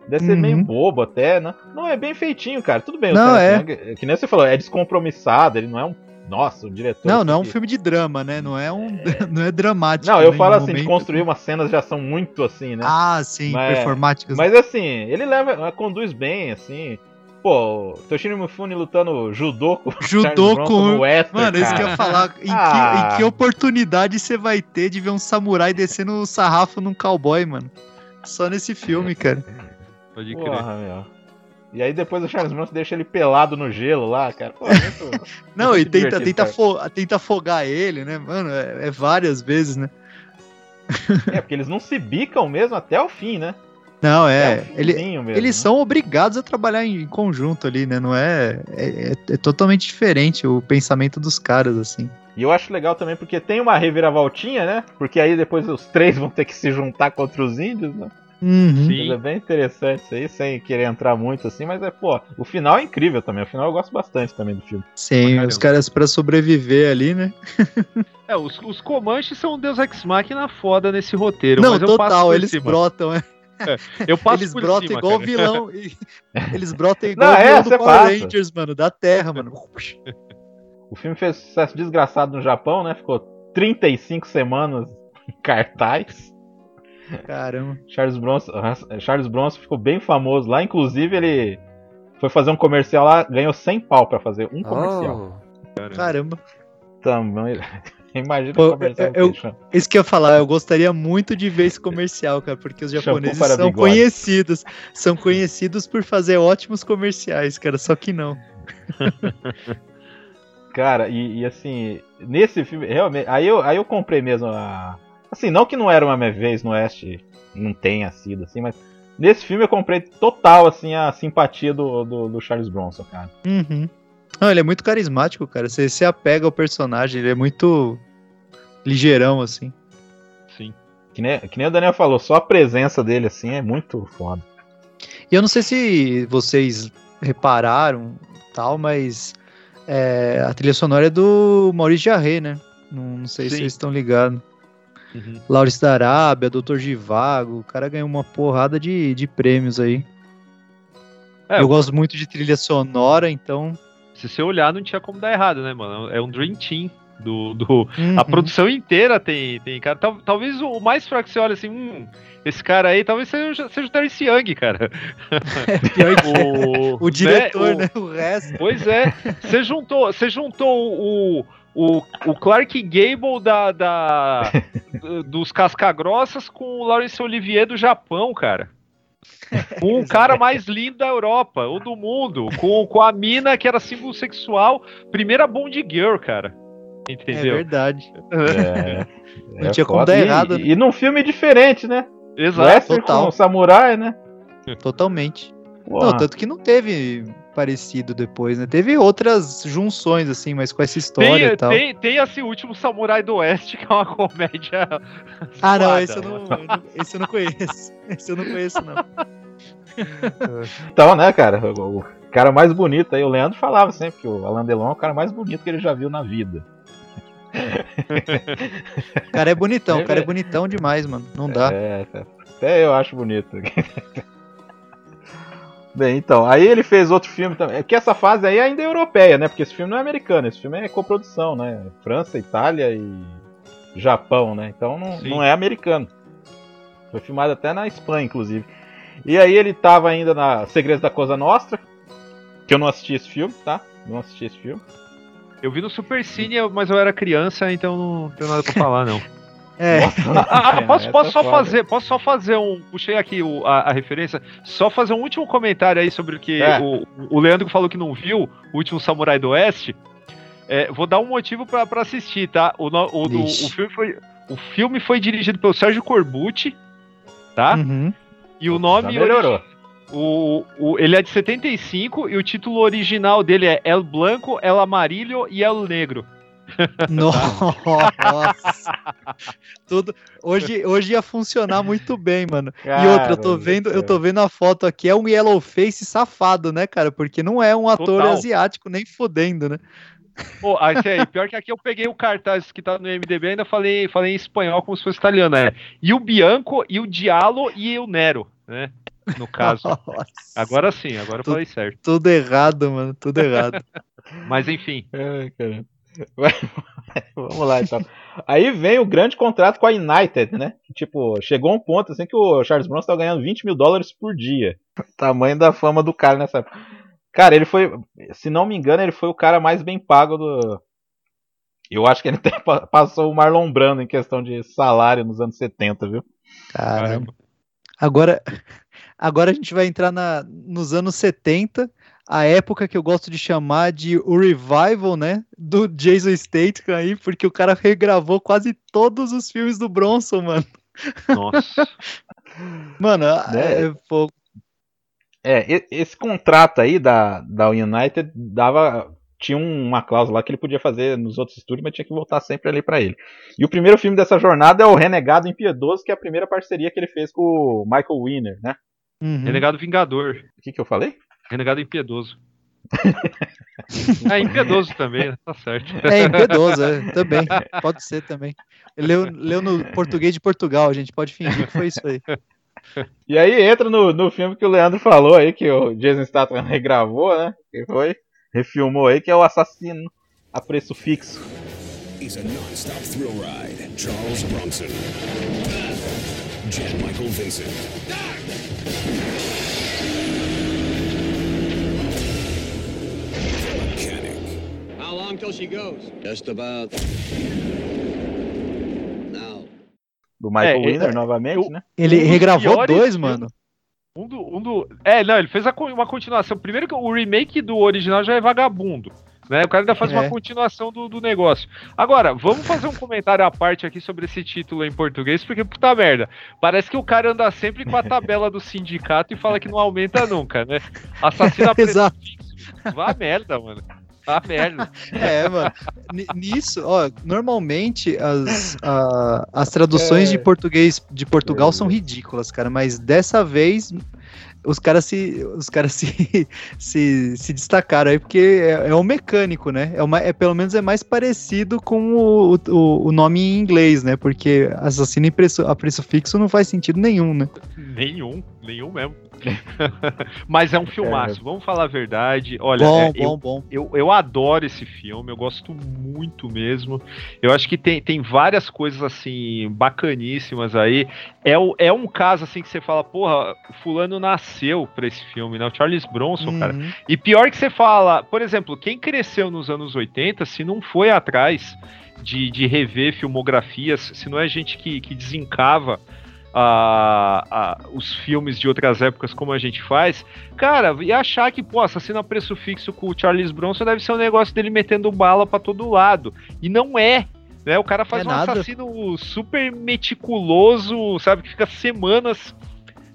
Deve ser meio Uhum. bobo até, né? Não, é bem feitinho, cara. Tudo bem, o Não, é. Que nem você falou, é descompromissado, ele não é um. Nossa, um diretor. Não, não é um que- filme de drama, né? Não é um, (laughs) não é dramático. Não, eu falo assim, de momento. construir umas cenas já são muito assim, né? Ah, sim, Mas- performáticas. Mas assim, ele leva, conduz bem, assim. Pô, Toshiro Mifune lutando judô com o Judô com- western, Mano, isso que eu cara. ia falar. Em, Ah. que, em que oportunidade você vai ter de ver um samurai descendo o sarrafo num cowboy, mano? Só nesse filme, cara. Pode crer. Porra, meu. E aí depois o Charles Bronson deixa ele pelado no gelo lá, cara. Pô, é muito... (laughs) Não, Muito e tenta, tenta, cara. fo- tenta afogar ele, né? Mano, é, é várias vezes, né? é, porque eles não se bicam mesmo até o fim, né? Não, é. o Ele, mesmo, eles né? são obrigados a trabalhar em conjunto ali, né? Não é é, é- é totalmente diferente o pensamento dos caras, assim. E eu acho legal também porque tem uma reviravoltinha, né? Porque aí depois os três vão ter que se juntar contra os índios, né? Uhum. Sim. É bem interessante isso aí, sem querer entrar muito assim, mas é, pô, o final é incrível também. O final eu gosto bastante também do filme. Sim, os caras pra sobreviver ali, né? É, os, os Comanches são um Deus Ex Machina foda nesse roteiro. Não, mas eu passo total, eles cima. brotam, é. Eu passo Eles por brotam cima, igual cara. vilão. (laughs) Eles brotam igual Não, é, vilão do Power passa. Rangers, mano, da Terra, mano. (laughs) O filme fez sucesso desgraçado no Japão, né? Ficou 35 semanas em cartaz. Caramba. Charles Bronson, Charles Bronson ficou bem famoso lá, inclusive ele foi fazer um comercial lá, ganhou 100 pau pra fazer um comercial. Caramba. Também. (laughs) Imagina Pô, eu- chama. Isso que eu ia falar, eu gostaria muito de ver esse comercial, cara, porque os japoneses são bigode. conhecidos. São conhecidos por fazer ótimos comerciais, cara, só que não. (laughs) Cara, e, e assim, nesse filme, realmente. Aí eu, aí eu comprei mesmo a. Assim, não que não era uma minha vez no Oeste, não tenha sido assim, mas nesse filme eu comprei total, assim, a simpatia do, do, do Charles Bronson, cara. Uhum. Não, ele é muito carismático, cara. Você se apega ao personagem, ele é muito ligeirão, assim. Sim. Que nem, que nem o Daniel falou, só a presença dele, assim, é muito foda. E eu não sei se vocês repararam tal, mas é, a trilha sonora é do Maurice Jarre, né? Não, não sei se Sim. vocês estão ligados. Uhum. Laurence da Arábia, Doutor Givago, o cara ganhou uma porrada de, de prêmios aí. É, eu gosto muito de trilha sonora, então. Se você olhar, não tinha como dar errado, né, mano? É um Dream Team. Do, do... Uhum. A produção inteira tem, tem cara. Tal- talvez o mais fraco que você olha assim, hum, esse cara aí talvez seja, seja o Terence Young, cara. (laughs) O, o diretor, o- né? O resto. Pois é. Você juntou, você juntou o, o, o Clark Gable da, da, (laughs) dos Cascagrossas com o Laurence Olivier do Japão, cara. Com (laughs) o cara mais lindo da Europa, ou do mundo. Com, com a mina que era símbolo sexual. Primeira Bond Girl, cara. É Entendeu? verdade. É, (laughs) Não tinha como dar E- errado, E, né? e num filme diferente, né? Exato. Western total. com samurai, né? Totalmente. Não, tanto que não teve parecido depois, né? Teve outras junções, assim, mas com essa história e Tem, tal. tem, tem esse último Samurai do Oeste, que é uma (laughs) comédia. Ah, não, zoada, esse eu não, não- esse eu não conheço. (laughs) Esse eu não conheço, não. (laughs) Então, né, cara? O, cara mais bonito aí, o Leandro falava sempre que o Alain Delon é o cara mais bonito que ele já viu na vida. O cara é bonitão, É o cara é ver- bonitão demais, mano. Não dá. É. Até eu acho bonito. Bem, então, aí ele fez outro filme também. É que essa fase aí ainda é europeia, né? Porque esse filme não é americano, esse filme é coprodução, né? França, Itália e Japão, né? Então não, Sim. não é americano. Foi filmado até na Espanha, inclusive. E aí ele tava ainda na Segredos da Cosa Nostra, que eu não assisti esse filme, tá? Não assisti esse filme. Eu vi no Super Cine, mas eu era criança, então não tenho nada pra falar, não. (laughs) É, (laughs) Ah, ah, posso, Essa posso é só fazer, posso só fazer um. Puxei aqui o- a, a referência, só fazer um último comentário aí sobre o que É. o, o Leandro falou que não viu, o último Samurai do Oeste. É, vou dar um motivo pra, pra assistir, tá? O, o, do- o filme foi, o filme foi dirigido pelo Sérgio Corbucci, tá? uhum. E o Já nome. melhorou. O, o, ele é de 75 e o título original dele é El Blanco, El Amarillo e El Negro. Nossa. (laughs) Tudo. Hoje, hoje ia funcionar muito bem, mano. e outra, eu tô Cara, vendo, eu tô vendo a foto aqui, é um yellow face safado, né, cara? Porque não é um ator Total. asiático nem fudendo, né? Pô, aí, aí, pior que aqui eu peguei o cartaz que tá no MDB e ainda falei, falei em espanhol como se fosse italiano, é. E o Bianco, e o Diallo e o Nero, né? No caso. Nossa, Agora sim, agora eu Tu- falei certo. tudo errado, mano, tudo errado. (laughs) Mas enfim. Ai, caramba. (laughs) Vamos lá, então. Aí vem o grande contrato com a United, né? Tipo, chegou um ponto assim que o Charles Bronson tá ganhando 20 mil dólares por dia. Tamanho da fama do cara nessa época. Cara, ele foi, se não me engano, ele foi o cara mais bem pago do. Eu acho que ele passou o Marlon Brando em questão de salário nos anos 70, viu? Caramba. Agora, agora a gente vai entrar na, nos anos 70, a época que eu gosto de chamar de o revival, né? Do Jason Statham aí, porque o cara regravou quase todos os filmes do Bronson, mano. Nossa. (laughs) Mano, Né? é, É, e- esse contrato aí da, da United dava. Tinha um- uma cláusula lá que ele podia fazer nos outros estúdios, mas tinha que voltar sempre ali pra ele. E o primeiro filme dessa jornada é o Renegado Impiedoso, que é a primeira parceria que ele fez com o Michael Winner, né? uhum. Renegado Vingador. O que, que eu falei? Renegado Impiedoso. (laughs) é, impiedoso também, né? tá certo. É impiedoso, é, também. Pode ser também. Leu, leu no português de Portugal, a gente pode fingir que foi isso aí. E aí entra no, no filme que o Leandro falou aí, que o Jason Statham (laughs) regravou, né? Que foi, refilmou aí, que é o Assassino a Preço Fixo. He's a non-stop thrill ride. Charles Bronson. Jan Michael Vincent. Till she goes? Just about. Now. Do Michael É, Winner, é, novamente, eu- né? Ele Um regravou piores dois, mano. Um do, um do. É, não, ele fez uma continuação. Primeiro que o remake do original já é vagabundo. Né? O cara ainda faz É. uma continuação do, do negócio. Agora, vamos fazer um comentário à parte aqui sobre esse título em português, porque puta merda. Parece que o cara anda sempre com a (laughs) tabela do sindicato e fala que não aumenta nunca, né? Assassina (laughs) Exato. fixo. Vá merda, mano. (laughs) Vá merda. É, mano. Nisso, ó, normalmente as, a- as traduções É. de português de Portugal são ridículas, cara, mas dessa vez os caras se os caras se, (laughs) se, se destacaram aí porque é, é um mecânico, né? É, uma, é pelo menos é mais parecido com o, o, o nome em inglês, né? Porque assassino em preço, a preço fixo não faz sentido nenhum, né? Nenhum, nenhum mesmo. (laughs) Mas é um filmaço, vamos falar a verdade. Olha, bom, é, eu, bom, bom. Eu, eu adoro esse filme, eu gosto muito mesmo. Eu acho que tem, tem várias coisas assim bacaníssimas aí. É, o- é um caso assim que você fala, porra, o fulano nasceu pra esse filme, né? O Charles Bronson, cara. Uhum. E pior que você fala, por exemplo, quem cresceu nos anos 80, se não foi atrás de, de rever filmografias, se não é gente que, que desencava a- a- os filmes de outras épocas como a gente faz, cara, e achar que, pô, assassino a preço fixo com o Charles Bronson deve ser um negócio dele metendo bala pra todo lado. E não é. Né? O cara faz É um nada. assassino super meticuloso, sabe? Que fica semanas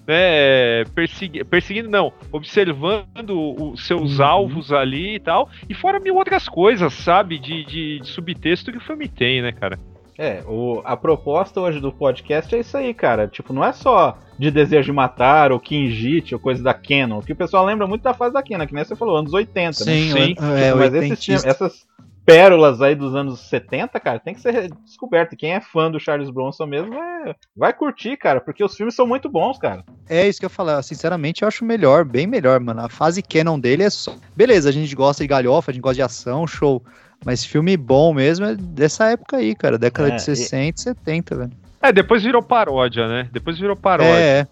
né, persegui- perseguindo, não, observando os seus Uhum. alvos ali e tal, e fora mil outras coisas, sabe, de, de, de subtexto que o filme tem, né, cara? É, o, a proposta hoje do podcast é isso aí, cara. Tipo, não é só de desejo de matar ou Kinjit ou coisa da Canon. Que o pessoal lembra muito da fase da Canon, que nem você falou, anos 80, né? Sim, Sim. é, é, Tipo, mas esses essas, pérolas aí dos anos 70, cara, tem que ser descoberto. E Quem é fã do Charles Bronson mesmo vai, vai curtir, cara, porque os filmes são muito bons, cara. É isso que eu falar. Sinceramente, eu acho melhor, bem melhor, mano. A fase canon dele é só. Beleza, a gente gosta de galhofa, a gente gosta de ação, show. Mas filme bom mesmo é dessa época aí, cara. Década É, de 60 e 70, velho. É, depois virou paródia, né? Depois virou paródia. É, é.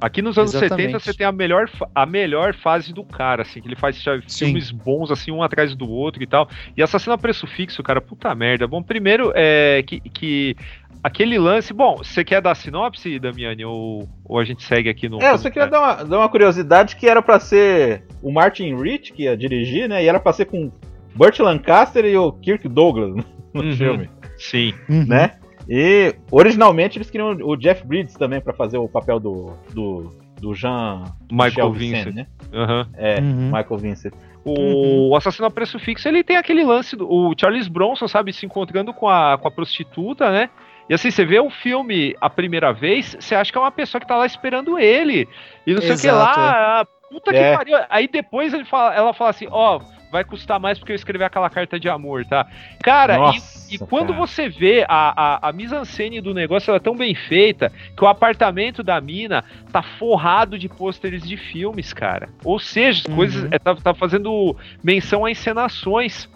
Aqui nos anos Exatamente. 70 você tem a melhor, a melhor fase do cara, assim, que ele faz já filmes bons, assim, um atrás do outro e tal. E Assassino a Preço Fixo, cara, puta merda. Bom, primeiro é que, que aquele lance. Bom, você quer dar sinopse, Damiani? Ou, ou a gente segue aqui no. É, eu só queria dar uma, dar uma curiosidade que era pra ser o Martin Rich que ia dirigir, né? E era pra ser com Burt Lancaster e o Kirk Douglas (laughs) no Uhum. filme, Sim. Uhum. né? E originalmente eles queriam o Jeff Bridges também pra fazer o papel do, do, do Jean Michael Vincent. né? Aham. É, Uhum. Michael Vincent. O assassino a preço fixo, ele tem aquele lance do o Charles Bronson, sabe, se encontrando com a, com a prostituta, né? E assim, você vê o filme a primeira vez, você acha que é uma pessoa que tá lá esperando ele. E não sei o que lá. Puta É. que pariu. Aí depois ele fala, ela fala assim, ó, vai custar mais porque eu escrevi aquela carta de amor, tá? Cara, e- Nossa, e, quando cara. você vê a, a, a mise-en-scène do negócio, ela é tão bem feita que o apartamento da mina tá forrado de pôsteres de filmes, cara. Ou seja, Uhum. coisas. É, tá, tá fazendo menção a encenações.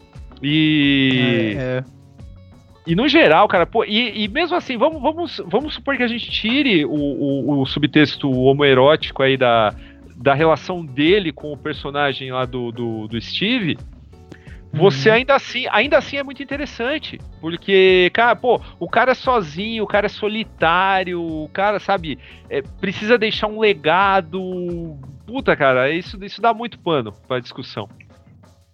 E. É, é. E no geral, cara, pô, e, e mesmo assim, vamos, vamos, vamos supor que a gente tire o, o, o subtexto homoerótico aí da, da relação dele com o personagem lá do, do, do Steve. Você Uhum. ainda assim, ainda assim é muito interessante. Porque, cara, pô, o cara é sozinho, o cara é solitário, o cara, sabe, é, precisa deixar um legado. Puta, cara, isso, isso dá muito pano pra discussão.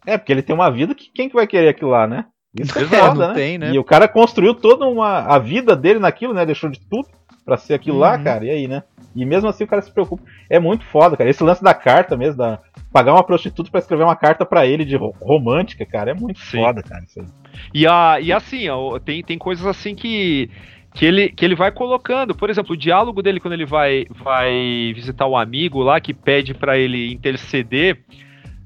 É, porque ele tem uma vida que quem que vai querer aquilo lá, né? Isso é É, foda, não né? tem, né? E o cara construiu toda uma a vida dele naquilo, né? Deixou de tudo pra ser aquilo lá, Uhum. cara. E aí, né? E mesmo assim o cara se preocupa. É muito foda, cara. Esse lance da carta mesmo, da pagar uma prostituta pra escrever uma carta pra ele de ro- romântica, cara, é muito Sim. foda, cara. Isso aí. E, a, e assim, ó, tem, tem coisas assim que, que, ele, que ele vai colocando. Por exemplo, o diálogo dele quando ele vai, vai visitar o amigo lá, que pede pra ele interceder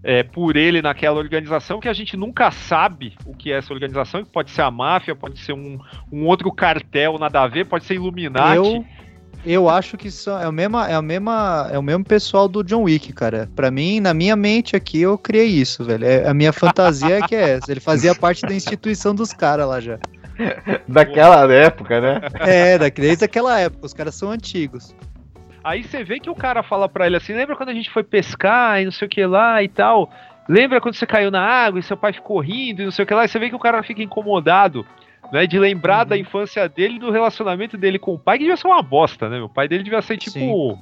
é, por ele naquela organização, que a gente nunca sabe o que é essa organização, que pode ser a máfia, pode ser um, um outro cartel, nada a ver, pode ser Illuminati. Eu, eu acho que isso é o, mesma, é, o mesma, é o mesmo pessoal do John Wick, cara. Pra mim, na minha mente aqui, eu criei isso, velho. É, a minha fantasia é que é essa. Ele fazia parte da instituição dos caras lá já. Daquela época, né? É, da- desde aquela época. Os caras são antigos. Aí você vê que o cara fala pra ele assim: lembra quando a gente foi pescar e não sei o que lá e tal? Lembra quando você caiu na água e seu pai ficou rindo e não sei o que lá? E você vê que o cara fica incomodado, né? De lembrar da infância dele e do relacionamento dele com o pai, que devia ser uma bosta, né? O pai dele devia ser tipo. Sim.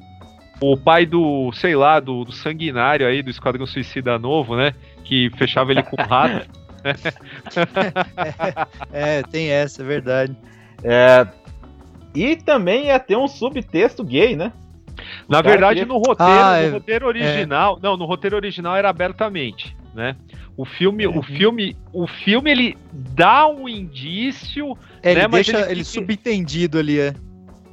O pai do, sei lá, do, do sanguinário aí, do Esquadrão Suicida Novo, né? Que fechava ele com um rato. (laughs) (laughs) É, tem essa, é verdade. É, E também ia ter um subtexto gay, né? Na cara verdade, queria- no roteiro, Ah, no é- roteiro original, não, no roteiro original era abertamente, né? O filme, o filme, o filme ele dá um indício, É, ele Né, mas deixa ele ele, subentendido ali, é.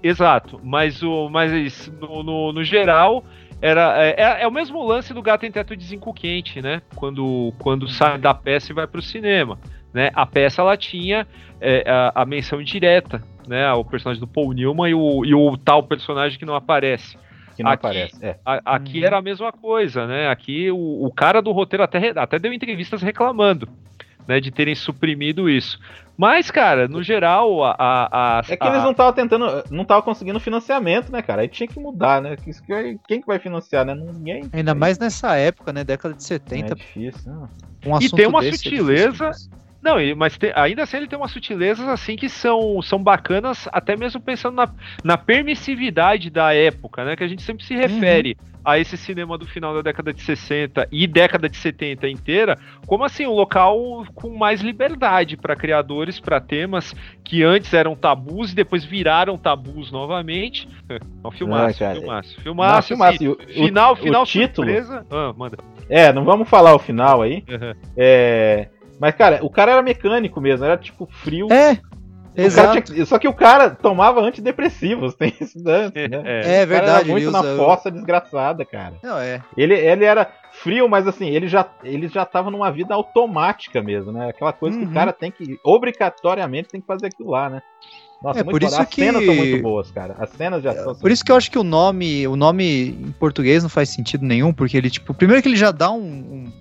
exato, mas o, mas no, no, no geral era é, é- é o mesmo lance do Gato em Teto de Zinco Quente, né? Quando quando sai da peça e vai pro cinema, né? A peça ela tinha é, a, a menção direta, né? Ao personagem do Paul Newman e o, e o tal personagem que não aparece. Que não Aqui- aparece. É. A- aqui Uhum. era a mesma coisa, né? Aqui o, o cara do roteiro até, até deu entrevistas reclamando, né? De terem suprimido isso. Mas, cara, no geral, a. a, a- É que eles não estavam tentando, não estavam conseguindo financiamento, né, cara? Aí tinha que mudar, né? Quem que vai financiar, né? Ninguém. Ainda mais nessa época, né? Década de É 70. difícil, né? Um E tem uma desse é sutileza- difícil. Não, mas te- ainda assim ele tem umas sutilezas assim que são, são bacanas, até mesmo pensando na, na permissividade da época, né? Que a gente sempre se refere a esse cinema do final da década de 60 e década de 70 inteira, como assim, um local com mais liberdade para criadores, para temas que antes eram tabus e depois viraram tabus novamente. (laughs) É um filmaço, cara. filmaço, filmaço, Não, filmaço. o- o- final, o final título- surpresa. Ah, manda. É, não vamos falar o final aí. Uhum. É. Mas, cara, o cara era mecânico mesmo, era tipo frio. É, Exato. tinha que- só que o cara tomava antidepressivos, (laughs) tem isso antes, né? É. É era verdade. muito ele na fossa desgraçada, cara. Não, é. Ele, ele era frio, mas assim, ele já, ele já tava numa vida automática mesmo, né? Aquela coisa que Uhum. o cara tem que, obrigatoriamente, tem que fazer aquilo lá, né? Nossa, É, muito por isso As que- cenas são muito boas, cara. As cenas já são. Por isso que eu acho que o nome, o nome em português não faz sentido nenhum, porque ele, tipo, primeiro que ele já dá um. um-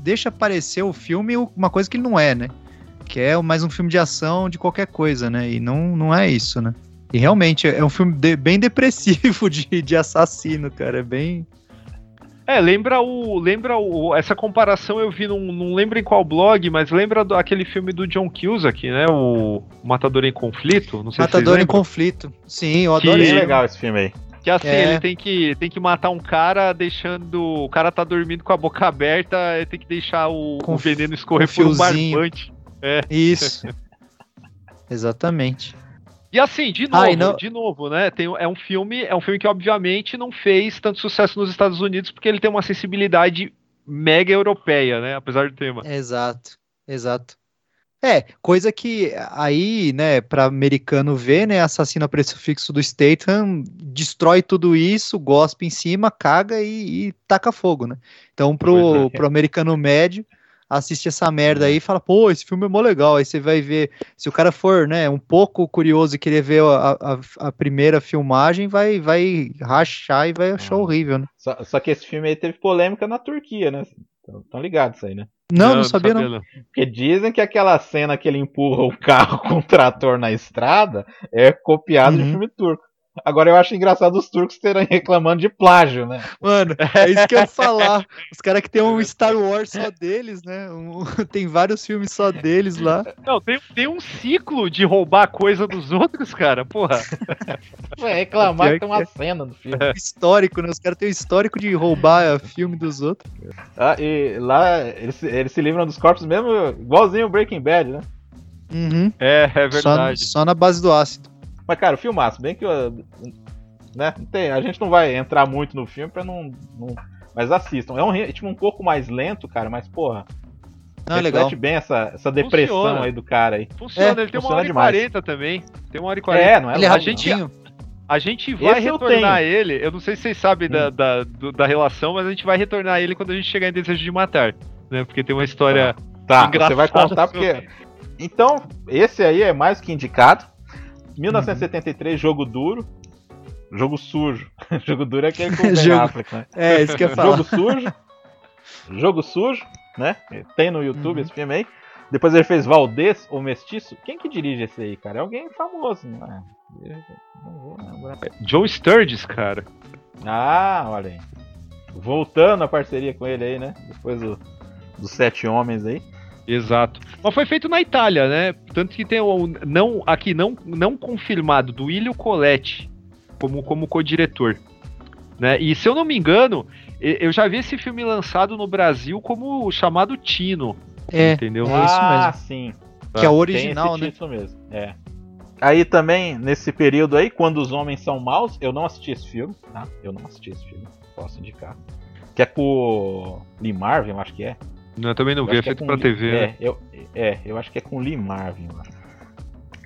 deixa parecer o filme uma coisa que ele não é, né? Que é mais um filme de ação de qualquer coisa, né? E não, não é isso, né? E realmente é um filme de- bem (laughs) depressivo de, de assassino, cara. É bem. É, lembra o. Lembra o. Essa comparação eu vi, num, não lembro em qual blog, mas lembra do, aquele filme do John Cusack, né? O Matador em Conflito. Não sei se Matador vocês em conflito. Sim, eu Que- Bem esse legal esse filme aí. Que assim, É. ele tem que, tem que matar um cara deixando. O cara tá dormindo com a boca aberta, ele tem que deixar o, o veneno escorrer por um barbante. Isso. (laughs) Exatamente. E assim, de novo, Ah, e não- de novo, né? Tem, é um filme, é um filme que obviamente não fez tanto sucesso nos Estados Unidos porque ele tem uma sensibilidade mega europeia, né? Apesar do tema. Exato, exato. É, coisa que aí, né, para americano ver, né, assassino a preço fixo do Statham, destrói tudo isso, gospe em cima, caga e, e taca fogo, né? Então, pro, é. pro americano médio, assiste essa merda aí e fala, pô, esse filme é mó legal. Aí você vai ver, se o cara for, né, um pouco curioso e querer ver a, a, a primeira filmagem, vai, vai rachar e vai achar Ah. horrível, né? Só, só que esse filme aí teve polêmica na Turquia, né? Estão ligados isso aí, né? Não, não, sabia não. Porque dizem que aquela cena que ele empurra o (laughs) carro com o trator na estrada é copiado de Uhum. filme turco. Agora eu acho engraçado os turcos terem reclamando de plágio, né? Mano, é isso que eu ia falar. Os caras que tem um Star Wars só deles, né? Um- (laughs) tem vários filmes só deles lá. Não, tem, tem um ciclo de roubar coisa dos outros, cara. Porra. Vai reclamar que tem uma cena do filme. Histórico, né? Os caras têm um histórico de roubar filme dos outros. Ah, e lá eles, se- eles se livram dos corpos mesmo, igualzinho o Breaking Bad, né? Uhum. É, é Só, verdade. só na base do ácido. Mas, cara, o filmaço, bem que. eu- Né, não tem, a gente não vai entrar muito no filme pra não. não- mas assistam. É um ritmo um pouco mais lento, cara, mas, porra. Ah, legal. reflete bem essa, essa depressão Funciona. aí do cara aí. Funciona, É, ele tem uma funciona hora e demais. 40 também. Tem uma hora e 40. É, não é? Ele é a longo, gente- não. rapidinho. A gente vai Esse eu retornar tenho. ele. Eu não sei se vocês sabem da, da, do- da relação, mas a gente vai retornar ele quando a gente chegar em Desejo de Matar. Né? Porque tem uma história. Tá, Engraçado você vai contar porque. Então, esse aí é mais que indicado. 1973, jogo duro. Jogo sujo. (laughs) jogo duro é aquele com o (laughs) Jogo- Affleck, né? É, isso que eu (laughs) falar. Jogo sujo. Jogo sujo, né? Tem no YouTube Uhum. esse filme aí. Depois ele fez Valdez, ou Mestiço. Quem que dirige esse aí, cara? É alguém famoso, não é? Joe Sturges, cara. Ah, olha aí. Voltando a parceria com ele aí, né? Depois do- dos Sete Homens aí. Exato. Mas foi feito na Itália, né? Tanto que tem o não aqui não não confirmado do Ilio Coletti como como co-diretor, né? E se eu não me engano, eu já vi esse filme lançado no Brasil como o chamado Tino, É, entendeu? É isso ah, mesmo. sim. que é o Tem original, esse né? título mesmo. É. Aí também, nesse período aí, quando os homens são maus, eu não assisti esse filme, tá? Eu não assisti esse filme, posso indicar. Que é com o Lee Marvin, eu acho que é. Não, eu também não Eu vi, é que feito com pra Lee- TV, é, né? eu, é, eu acho que é com Lee Marvin.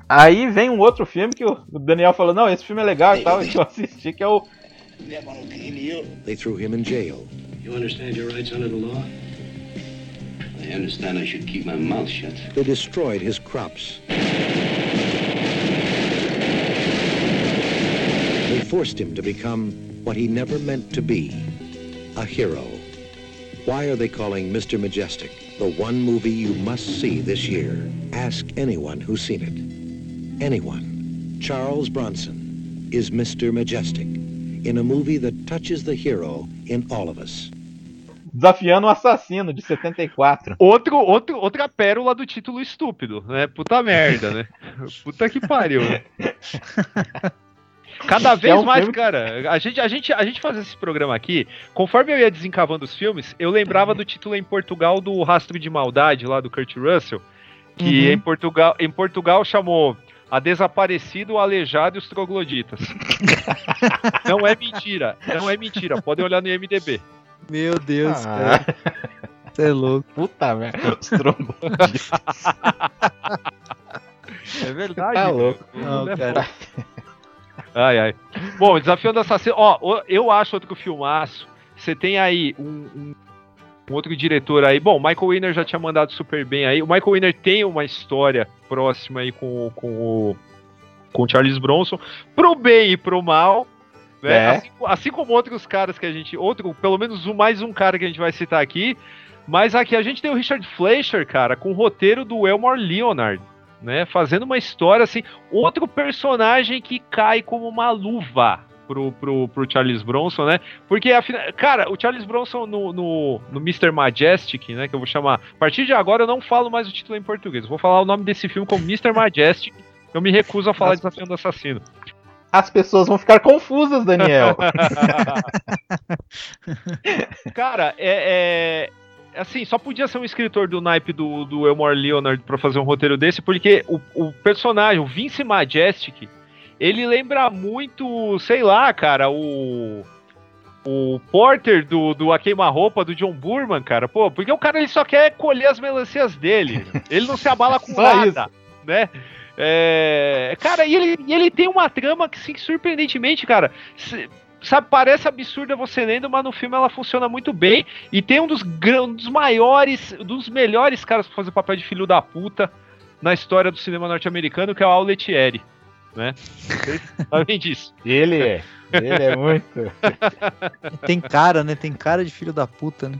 Aí vem um outro filme que o Daniel falou, não, esse filme é legal e tal, que eu assisti, que é o They threw him in jail. You understand your rights under the law? I understand I should keep my mouth shut. They destroyed his crops. They forced him to become what he never meant to be a hero. Why are they calling Mr. Majestic the one movie you must see this year? Ask anyone who's seen it. Anyone. Charles Bronson is Mr. Majestic in a movie that touches the hero in all of us. Desafiando o Assassino, de 74. Outro, outro, outra pérola do título estúpido, né? Puta merda, né? (laughs) Puta que pariu. (laughs) Cada vez um mais, filme- cara, a gente, a, gente, a gente faz esse programa aqui, conforme eu ia desencavando os filmes, eu lembrava do título em Portugal do Rastro de Maldade, lá do Kurt Russell, que Uhum. em, Portugal, em Portugal chamou A Desaparecido, o Aleijado e os Trogloditas. (laughs) não é mentira, não é mentira, podem olhar no IMDB. Meu Deus, Ah, cara. Você é louco. puta merda, os trombos. (laughs) É verdade. Tá louco. Não, É cara. Ai, ai. Bom, Desafiando Assassino. Ó, o- eu acho outro filmaço. Você tem aí um, um- um outro diretor aí. Bom, o Michael Winner já tinha mandado super bem aí. O Michael Winner tem uma história próxima aí com, o- com o com o Charles Bronson, pro bem e pro mal. Né? É. Assim, assim como outros caras que a gente. Outro, pelo menos um, mais um cara que a gente vai citar aqui. Mas aqui a gente tem o Richard Fleischer, cara, com o roteiro do Elmore Leonard né? Fazendo uma história assim. Outro personagem que cai como uma luva pro, pro, pro Charles Bronson, né? Porque, afinal, cara, o Charles Bronson no, no, no Mr. Majestic, né? Que eu vou chamar. A partir de agora eu não falo mais o título em português. Vou falar o nome desse filme como Mr. Majestic. (laughs) Eu me recuso a falar Nossa. Desafiando Assassino. As pessoas vão ficar confusas, Daniel. (laughs) (laughs) Cara, é, é- Assim, só podia ser um escritor do naipe do, do Elmore Leonard pra fazer um roteiro desse, porque o, o personagem, o Vince Majestic, ele lembra muito, sei lá, cara, o. O Porter do, do A Queima-Roupa do John Burman, cara. Pô, porque o cara ele só quer colher as melancias dele. Ele não se abala com (laughs) nada, né? É, cara, e ele, e ele tem uma trama que, assim, surpreendentemente, cara, se- sabe, parece absurda você lendo, mas no filme ela funciona muito bem. E tem um dos, um dos maiores, dos melhores caras pra fazer o papel de filho da puta na história do cinema norte-americano, que é o Auletieri, né? Vocês sabem disso. (laughs) ele é. (laughs) Ele é muito. Tem cara, né? Tem cara de filho da puta, né?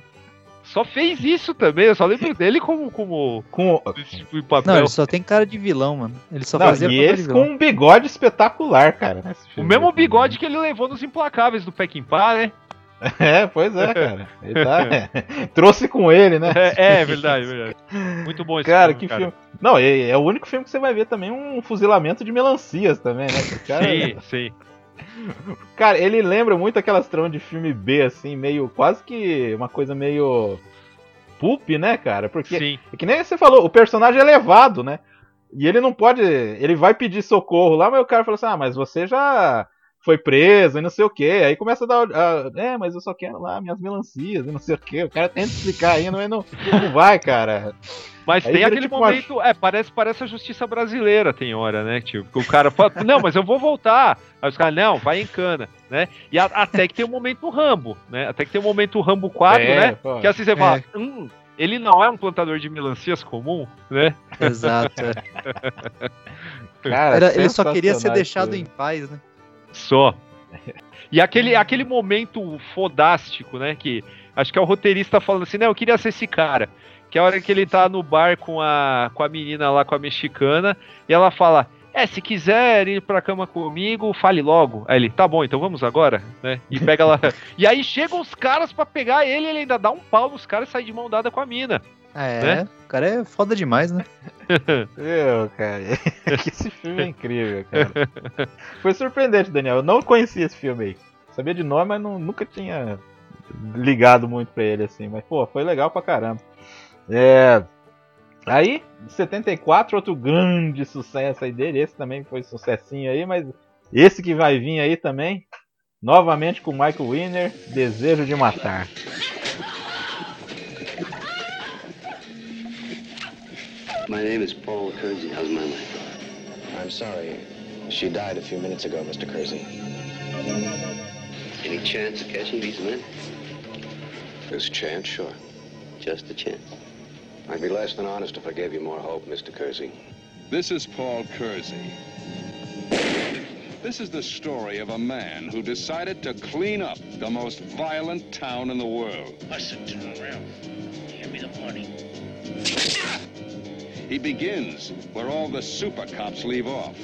Só fez isso também, eu só lembro (laughs) dele como, como Com, tipo papel. Não, ele só tem cara de vilão, mano. Ele só não, fazia e papel de esse vilão. com um bigode espetacular, cara. O mesmo bigode que ele levou nos Implacáveis do Peckinpah, né? (laughs) É, pois é, (laughs) cara. Ele tá- Trouxe com ele, né? É, é verdade, verdade. Muito bom esse Cara, filme, que filme. Não, é, é o único filme que você vai ver também um fuzilamento de melancias também, né? Cara, Sim, sim. Cara, ele lembra muito aquelas tramas de filme B, assim, meio. Quase que uma coisa meio. Pulp, né, cara? Porque Sim. É que nem você falou, o personagem é levado, né? E ele não pode. Ele vai pedir socorro lá, mas o cara fala assim: ah, mas você já foi preso e não sei o que. Aí começa a dar. ah, é, mas eu só quero lá minhas melancias e não sei o que. O cara tenta explicar ainda, mas não, não vai, cara. Mas Aí tem aquele tipo uma- momento, é, parece, parece a justiça brasileira, tem hora, né? Tipo, que o cara fala, (laughs) não, mas eu vou voltar. Aí os caras, não, vai em cana, né? E a- até que tem o momento Rambo, né? Até que tem o momento Rambo 4, É, né? pô. Que assim você fala, hum, ele não é um plantador de melancias comum, né? Exato. é. Cara, Era- ele só queria ser deixado em paz, né? Só. (laughs) E aquele, aquele momento fodástico, né? Que acho que é o roteirista falando assim, não, eu queria ser esse cara. Que é a hora que ele tá no bar com a, com a menina lá, com a mexicana, e ela fala, é, se quiser ir pra cama comigo, fale logo. Aí ele, tá bom, então vamos agora, né? E pega lá. (laughs) e aí chegam os caras pra pegar ele, ele ainda dá um pau nos caras e sai de mão dada com a mina. É, Né? o cara é foda demais, né? (laughs) Meu, cara. (laughs) esse filme é incrível, cara. Foi surpreendente, Daniel. Eu não conhecia esse filme aí. Sabia de nome, mas não- nunca tinha ligado muito pra ele, assim. Mas, pô, foi legal pra caramba. É. Aí, em 74, outro grande sucesso aí dele. Esse também foi sucessinho aí, mas esse que vai vir aí também. Novamente com Michael Winner, Desejo de Matar. My name is Paul Kersey. How's my life? I'm sorry. She died a few minutes ago, Mr. Kersey. Any chance of catching these men? There's a chance, sure. Just a chance. I'd be less than honest if I gave you more hope, Mr. Kersey. This is Paul Kersey. This is the story of a man who decided to clean up the most violent town in the world. Listen, turn around. Hand me the money. He begins where all the super cops leave off.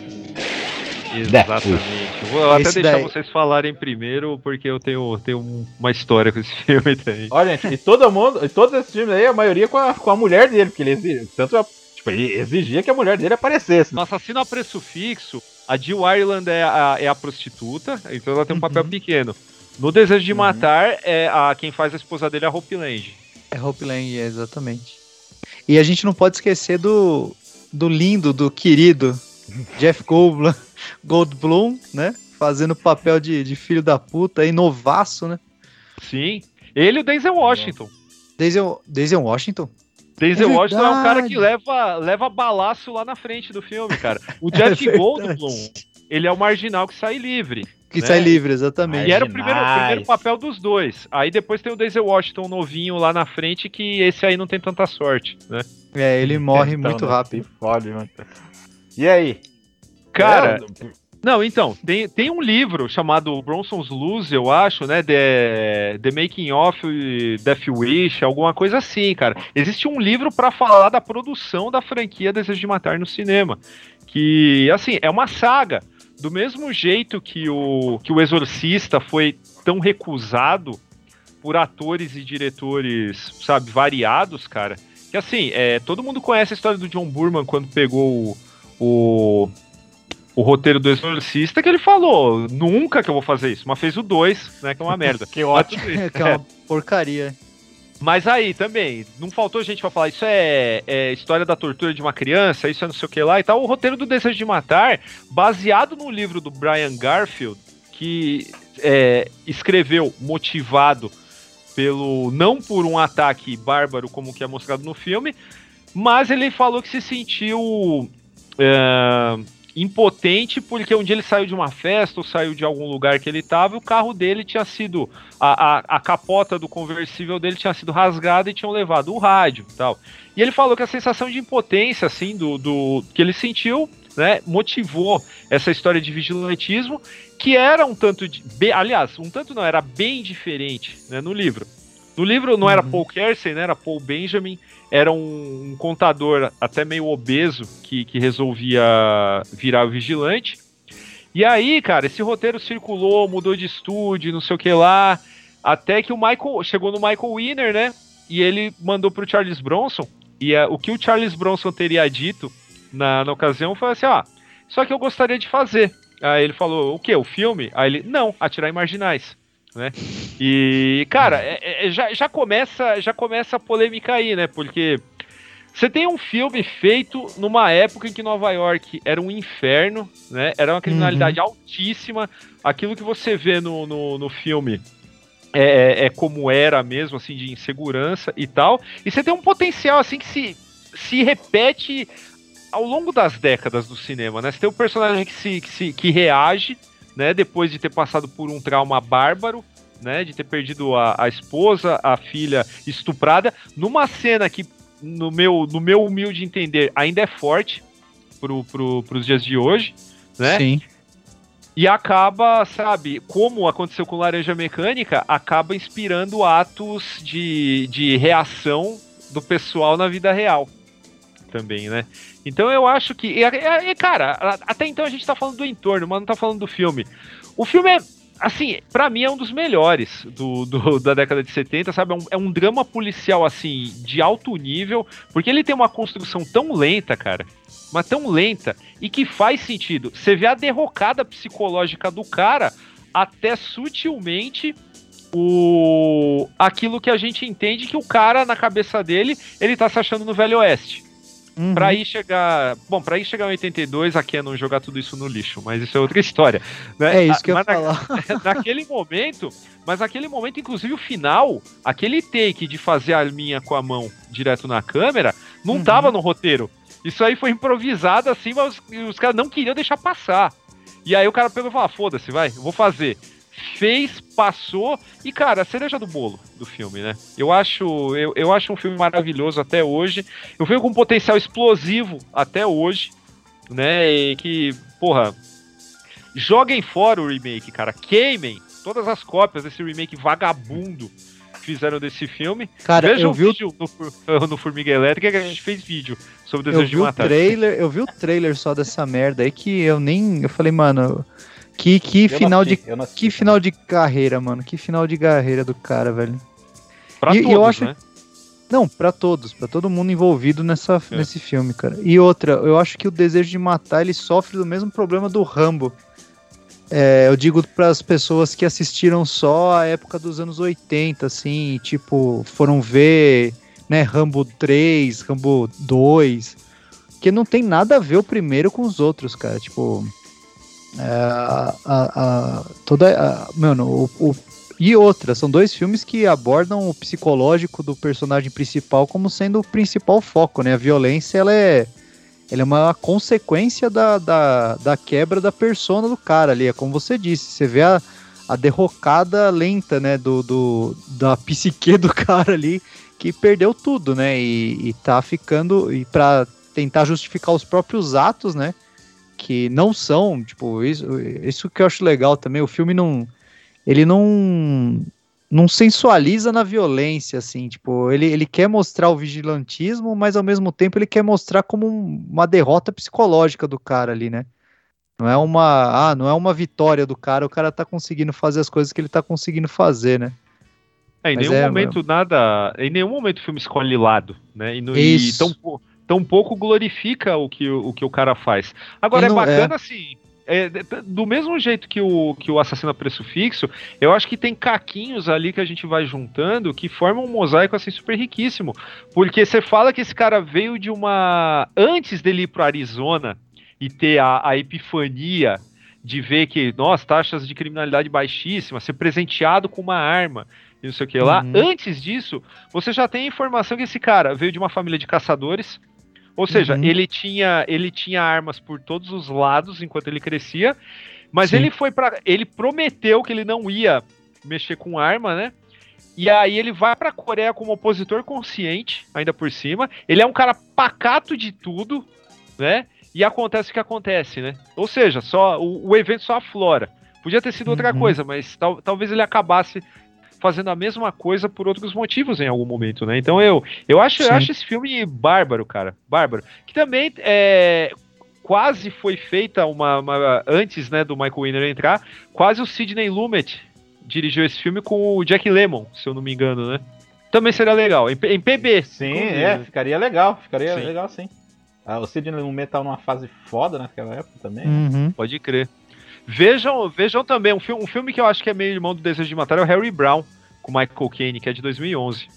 Exatamente. Vou até Esse deixar daí- vocês falarem primeiro, porque eu tenho, tenho um- uma história com esse (laughs) filme também. Olha, gente, e todo mundo, e todos esses filmes aí, a maioria com a, com a mulher dele, porque ele exigia, tanto a- tipo, ele exigia que a mulher dele aparecesse. No Assassino a Preço Fixo, a Jill Ireland é a, é a prostituta, então ela tem um papel pequeno. No Desejo de Matar, é a, quem faz a esposa dele é a Hope Land. É Hope Land, é, exatamente. E a gente não pode esquecer do, do lindo, do querido Jeff Goldblum, (laughs) Goldblum, né? Fazendo papel de, de filho da puta, aí novaço, né? Sim. Ele e o Denzel Washington. Denzel, Denzel Washington? Denzel É Washington é um cara que leva, leva balaço lá na frente do filme, cara. O (laughs) É Jeff verdade. Goldblum, ele é o marginal que sai livre. Que né? sai livre, exatamente. E era o primeiro, o primeiro papel dos dois. Aí depois tem o Denzel Washington novinho lá na frente, que esse aí não tem tanta sorte, né? É, ele morre Então, muito né, rápido. se Fode, mano. E aí? Cara, É, Não, então, tem, tem um livro chamado Bronson's Lose, eu acho, né? The, The Making of Death Wish, alguma coisa assim, cara. Existe um livro pra falar da produção da franquia Desejo de Matar no cinema. Que, assim, é uma saga. Do mesmo jeito que o, que o Exorcista foi tão recusado por atores e diretores, sabe, variados, cara. Que assim, é, todo mundo conhece a história do John Burman quando pegou o, o, o roteiro do Exorcista, que ele falou, nunca que eu vou fazer isso, mas fez o 2, né, que é uma merda. (laughs) Que ótimo. (laughs) que é uma porcaria. Mas aí também, não faltou gente pra falar, isso é, é história da tortura de uma criança, isso é não sei o que lá e tal. O roteiro do Desejo de Matar, baseado no livro do Brian Garfield, que é, escreveu motivado pelo. não por um ataque bárbaro como que é mostrado no filme, mas ele falou que se sentiu. é, impotente porque um dia ele saiu de uma festa ou saiu de algum lugar que ele estava e o carro dele tinha sido a, a, a capota do conversível dele tinha sido rasgada e tinham levado o rádio e tal. E ele falou que a sensação de impotência, assim, do, do que ele sentiu, né, motivou essa história de vigilantismo, que era um tanto de. be- aliás, um tanto não, era bem diferente né, no livro. No livro não era Paul Kersey, né, era Paul Benjamin, era um, um contador até meio obeso que, que resolvia virar o vigilante. E aí, cara, esse roteiro circulou, mudou de estúdio, não sei o que lá, até que o Michael chegou no Michael Winner, né? E ele mandou pro Charles Bronson. E eh, o que o Charles Bronson teria dito na, na ocasião foi assim: ah, só que eu gostaria de fazer. Aí ele falou: o quê? O filme? Aí ele: não, atirar em marginais. Né? E, cara, é- é- já, já, começa, já começa a polêmica aí, né? Porque você tem um filme feito numa época em que Nova York era um inferno, né? Era uma criminalidade altíssima. Aquilo que você vê no, no, no filme é, é como era mesmo, assim, de insegurança e tal. E você tem um potencial, assim, que se, se repete ao longo das décadas do cinema, né? Você tem um personagem que, se, que, se, que reage, né? Depois de ter passado por um trauma bárbaro, né? De ter perdido a, a esposa, a filha estuprada, numa cena que, no meu, no meu humilde entender, ainda é forte pro, pro, pros dias de hoje, né? Sim. E acaba, sabe, como aconteceu com Laranja Mecânica, acaba inspirando atos de, de reação do pessoal na vida real também, né? Então eu acho que. E, e- cara, até então a gente tá falando do entorno, mas não tá falando do filme. O filme é. Assim, pra mim é um dos melhores do, do- (laughs) da década de 70, sabe? É um, é um drama policial, assim, de alto nível, porque ele tem uma construção tão lenta, cara, mas tão lenta, e que faz sentido. Você vê a derrocada psicológica do cara até sutilmente o aquilo que a gente entende que o cara na cabeça dele, ele tá se achando no Velho Oeste. Uhum. Pra ir chegar, bom, para ir chegar em 82, a Canon jogar tudo isso no lixo, mas isso é outra (laughs) história, né? É isso que eu ia Mas na- falar. (laughs) naquele momento, mas naquele momento, inclusive o final, aquele take de fazer a arminha com a mão direto na câmera, não Uhum. tava no roteiro. Isso aí foi improvisado assim, mas os, os caras não queriam deixar passar. E aí o cara pegou e falou: ah, foda-se, vai, eu vou fazer. Fez, passou, e cara, a cereja do bolo do filme, né? Eu acho, eu, eu acho um filme maravilhoso até hoje. Eu vejo com um potencial explosivo até hoje, né? E que, porra, joguem fora o remake, cara. Queimem todas as cópias desse remake vagabundo que fizeram desse filme. Cara, Vejam eu o vi o vídeo no, Fur- (laughs) no Formiga Elétrica que a gente fez vídeo sobre o Eu Desejo de vi o Matar. trailer, eu vi o trailer só dessa merda aí que eu nem. Eu falei, mano, que, que Eu final de. assisti, não assisti, Que final de carreira, mano. Que final de carreira do cara, velho. Pra e- e todos, eu acho- né? Não, pra todos, pra todo mundo envolvido nessa, É. nesse filme, cara. E outra, eu acho que o desejo de matar ele sofre do mesmo problema do Rambo. É, eu digo para as pessoas que assistiram só a época dos anos 80, assim, tipo, foram ver, né, Rambo 3, Rambo 2, que não tem nada a ver o primeiro com os outros, cara. Tipo, é, a, a- toda, a, mano, o, o- E outra, são dois filmes que abordam o psicológico do personagem principal como sendo o principal foco, né? A violência, ela é, ela é uma consequência da, da, da quebra da persona do cara ali. É como você disse, você vê a, a derrocada lenta, né, do, do, da (laughs) psique do cara ali, que perdeu tudo, né? E, e tá ficando. E pra tentar justificar os próprios atos, né? Que não são, tipo, isso, isso que eu acho legal também. O filme não. Ele não. Não sensualiza na violência, assim, tipo, ele, ele quer mostrar o vigilantismo, mas ao mesmo tempo ele quer mostrar como um- uma derrota psicológica do cara ali, né? Não é uma, ah, não é uma vitória do cara, o cara tá conseguindo fazer as coisas que ele tá conseguindo fazer, né? É, em Mas nenhum é, momento nada. Em nenhum momento o filme escolhe lado, né? E, no, Isso. e tão, pou- tão pouco glorifica o que, o que o cara faz. Agora é não- bacana assim. é, d- d- do mesmo jeito que o, que o assassino a preço fixo, eu acho que tem caquinhos ali que a gente vai juntando que formam um mosaico assim super riquíssimo. Porque você fala que esse cara veio de uma. Antes dele ir pro Arizona e ter a, a epifania de ver que, nossa, taxas de criminalidade baixíssimas, ser presenteado com uma arma e não sei o que lá. Uhum. Antes disso, você já tem a informação que esse cara veio de uma família de caçadores. Ou seja, Uhum. ele tinha ele tinha armas por todos os lados enquanto ele crescia, mas Sim. ele foi para ele prometeu que ele não ia mexer com arma, né? E aí ele vai pra Coreia como opositor consciente, ainda por cima. Ele é um cara pacato de tudo, né? E acontece o que acontece, né? Ou seja, só o, o evento só aflora. Podia ter sido outra Uhum. coisa, mas tal- talvez ele acabasse fazendo a mesma coisa por outros motivos em algum momento, né? Então eu, eu acho, eu acho esse filme bárbaro, cara, bárbaro. Que também é, quase foi feita uma, uma- antes, né, do Michael Winner entrar, quase o Sidney Lumet dirigiu esse filme com o Jack Lemmon, se eu não me engano, né? Também seria legal, em, P- em PB. Sim, é, né? ficaria legal, ficaria Sim. legal sim. Ah, o Sidney Lumet tava numa fase foda naquela época também. né? Uhum. Pode crer. Vejam, vejam também, um filme, um filme que eu acho que é meio irmão do Desejo de Matar é o Harry Brown, com Michael Caine, que é de 2011.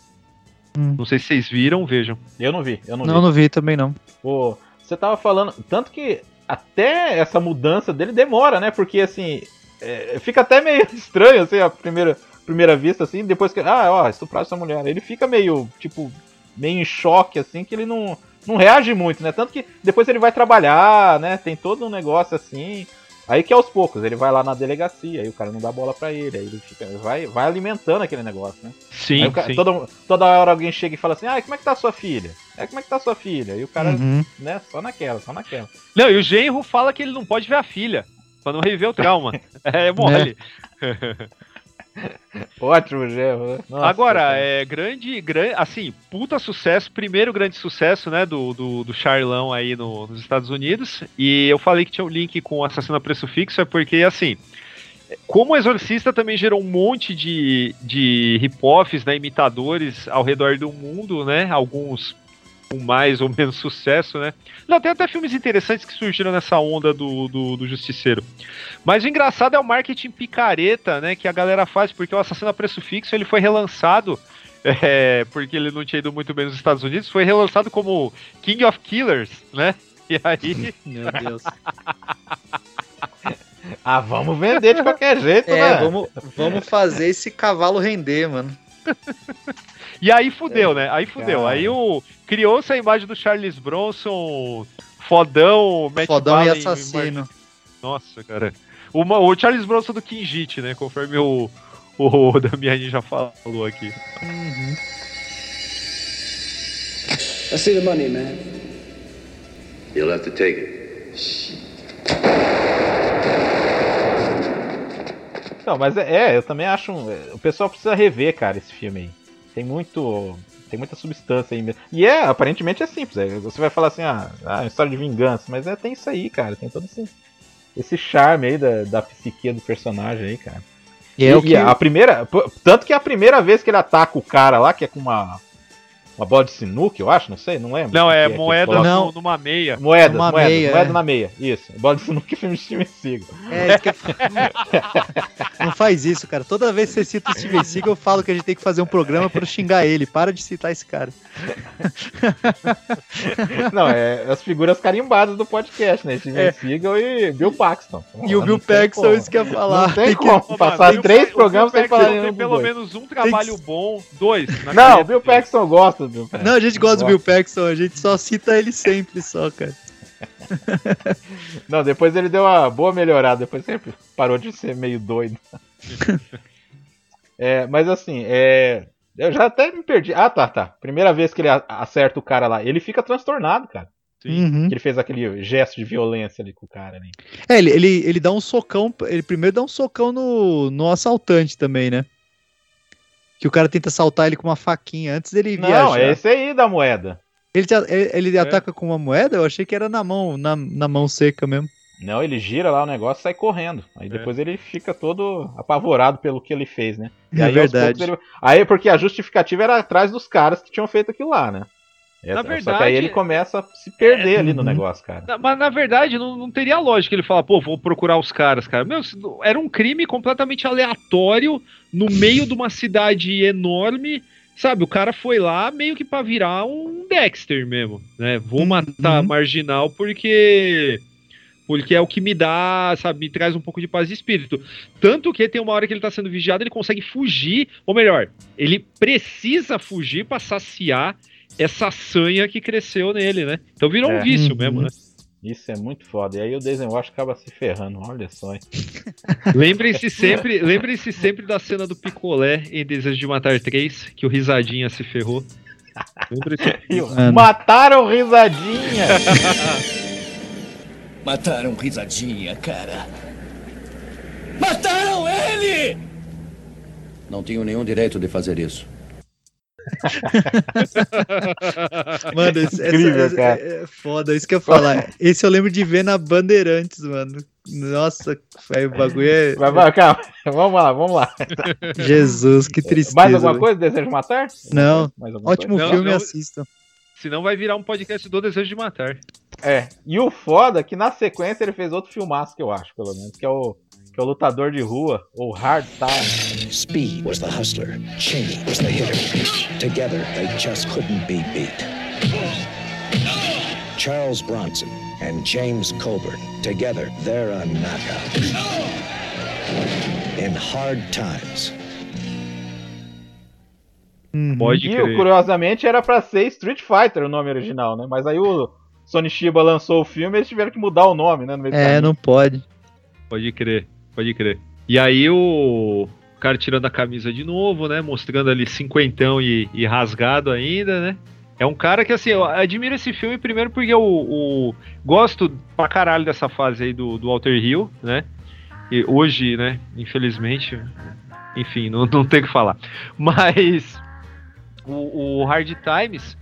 Hum. Não sei se vocês viram, vejam. Eu não vi, eu não, Não, vi. não vi também não. Pô, você tava falando, tanto que até essa mudança dele demora, né? Porque assim, é, fica até meio (laughs) estranho, assim, a primeira, primeira vista, assim, depois que, ah, ó, estupraram essa mulher. Ele fica meio, tipo, meio em choque, assim, que ele não, não reage muito, né? Tanto que depois ele vai trabalhar, né? Tem todo um negócio assim. Aí que aos poucos, ele vai lá na delegacia, aí o cara não dá bola pra ele, aí ele fica, vai, vai alimentando aquele negócio, né? Sim, Aí o cara- sim. toda, toda hora alguém chega e fala assim, ah, como é que tá a sua filha? É, como é que tá a sua filha? E o cara, Uhum. né, só naquela, só naquela. Não, e o genro fala que ele não pode ver a filha, pra não reviver o trauma. (laughs) é mole. (laughs) (laughs) Ótimo, Geo. Nossa, Agora, é grande, grande, assim, puta sucesso, primeiro grande sucesso, né, do, do, do Charlão aí no- nos Estados Unidos, e eu falei que tinha um link com o Assassino a Preço Fixo, é porque, assim, como o Exorcista também gerou um monte de, de rip-offs, né, imitadores ao redor do mundo, né, alguns com mais ou menos sucesso, né, não, tem até filmes interessantes que surgiram nessa onda do, do, do Justiceiro. Mas o engraçado é o marketing picareta, né, que a galera faz, porque o Assassino a Preço Fixo ele foi relançado, (laughs) é, porque ele não tinha ido muito bem nos Estados Unidos, foi relançado como King of Killers, né? E aí, (laughs) Meu Deus. (laughs) Ah, vamos vender de qualquer jeito, né? É, vamos, vamos fazer esse cavalo render, mano. E aí fudeu, né? Aí fudeu. Cara. Aí o criou-se a imagem do Charles Bronson fodão, Matt Fodão e assassino. Nossa, cara. Uma- o Charles Bronson do Kinjit, né? Conforme o, o Damiani já falou aqui. I see the money, man. You'll have to take it. Não, mas é, é, eu também acho. um- é, o pessoal precisa rever, cara, esse filme aí. Tem muito. Tem muita substância aí mesmo. E é, aparentemente é simples. é, você vai falar assim, ah, ah, uma história de vingança, mas é, tem isso aí, cara. Tem todo esse, esse charme aí da, da psique do personagem aí, cara. E é o que. a primeira. Tanto que é a primeira vez que ele ataca o cara lá, que é com uma. Uma bola de sinuca, eu acho, não sei, não lembro. Não, O que é que moeda. Não. numa meia. Moedas, Uma moedas, meia, moeda é. na meia. Isso. Bola de sinuca é filme de Steven Seagal. É, isso que eu- (laughs) Não faz isso, cara. Toda vez que você cita o Steven Seagal, eu falo que a gente tem que fazer um programa pra eu xingar ele. Para de citar esse cara. (laughs) Não, é as figuras carimbadas do podcast, né? Steven É. Seagal e Bill Paxton. E o Bill tem Paxton, isso que ia falar. Não tem Tem que- como Ô, passar mano, o três Bill- programas o sem falar Tem pelo dois. menos um trabalho bom, dois. na Não, o Bill. Paxton gosta do Bill Paxton. Não, a gente gosta do. Bill Paxton, a gente só cita ele sempre só, cara. (laughs) Não, depois ele deu uma boa melhorada, depois sempre parou de ser meio doido. É, mas assim, é, eu já até me perdi. Ah, tá, tá. Primeira vez que ele acerta o cara lá, ele fica transtornado, cara. Uhum. Que ele fez aquele gesto de violência ali com o cara ali. É, ele, ele, ele dá um socão. Ele primeiro dá um socão no, no assaltante também, né? Que o cara tenta assaltar ele com uma faquinha antes dele Não, viajar. é esse aí da moeda. Ele, te- ele, ele ataca com uma moeda? Eu achei que era na mão, na, na mão seca mesmo. Não, ele gira lá o negócio e sai correndo. Aí É. depois ele fica todo apavorado pelo que ele fez, né? E É aí, aos verdade. ele- Aí porque a justificativa era atrás dos caras que tinham feito aquilo lá, né? Na Essa- Só que verdade- aí ele começa a se perder É, ali no uhum. negócio, cara. Na- Mas na verdade não, não teria lógica ele falar, pô, vou procurar os caras, cara. Meu, era um crime completamente aleatório no meio de uma cidade enorme. Sabe, o cara foi lá meio que pra virar um Dexter mesmo, né? Vou Uhum. matar marginal porque porque é o que me dá, sabe, me traz um pouco de paz de espírito. Tanto que tem uma hora que ele tá sendo vigiado, ele consegue fugir, ou melhor, ele precisa fugir pra saciar essa sanha que cresceu nele, né? Então virou É. um vício Uhum. mesmo, né? Isso é muito foda. E aí o Desenwash acaba se ferrando, olha só. hein? (laughs) Lembrem-se sempre, lembrem-se sempre da cena do picolé em Desejo de Matar 3, que o risadinha se ferrou. Lembrem-se. (laughs) Mataram risadinha! (laughs) Mataram risadinha, cara. Mataram ele! Não tenho nenhum direito de fazer isso. (laughs) Mano, esse, essa- Incrível, essa- cara. é foda, isso que eu ia falar. (laughs) Esse eu lembro de ver na Bandeirantes, mano. Nossa, aí o bagulho é. Vai, vai, calma. Vamos lá, vamos lá. (laughs) Jesus, que tristeza. Mais alguma coisa? Desejo matar? Não. Ótimo Não, filme, não. assistam. Senão vai virar um podcast do Desejo de Matar. É. E o foda é que na sequência ele fez outro filmaço que eu acho, pelo menos, que é o, que é o Lutador de Rua, ou Hard Time. Speed was the hustler, Cheney was the hitter. Together, they just couldn't be beat. Charles Bronson and James Coburn, together, they're a knockout. In hard times. Uhum. Pode E crer. curiosamente era pra ser Street Fighter o nome original, né? Mas aí o Sony Shiba lançou o filme e eles tiveram que mudar o nome, né? No meio do É, caminho. não pode. Pode crer, pode crer. E aí o cara tirando a camisa de novo, né? Mostrando ali cinquentão e, e rasgado ainda, né? É um cara que, assim, eu admiro esse filme primeiro porque eu, o- gosto pra caralho dessa fase aí do, do Walter Hill, né? E hoje, né, infelizmente, enfim, não, não tem o que falar. (laughs) Mas o, o Hard Times,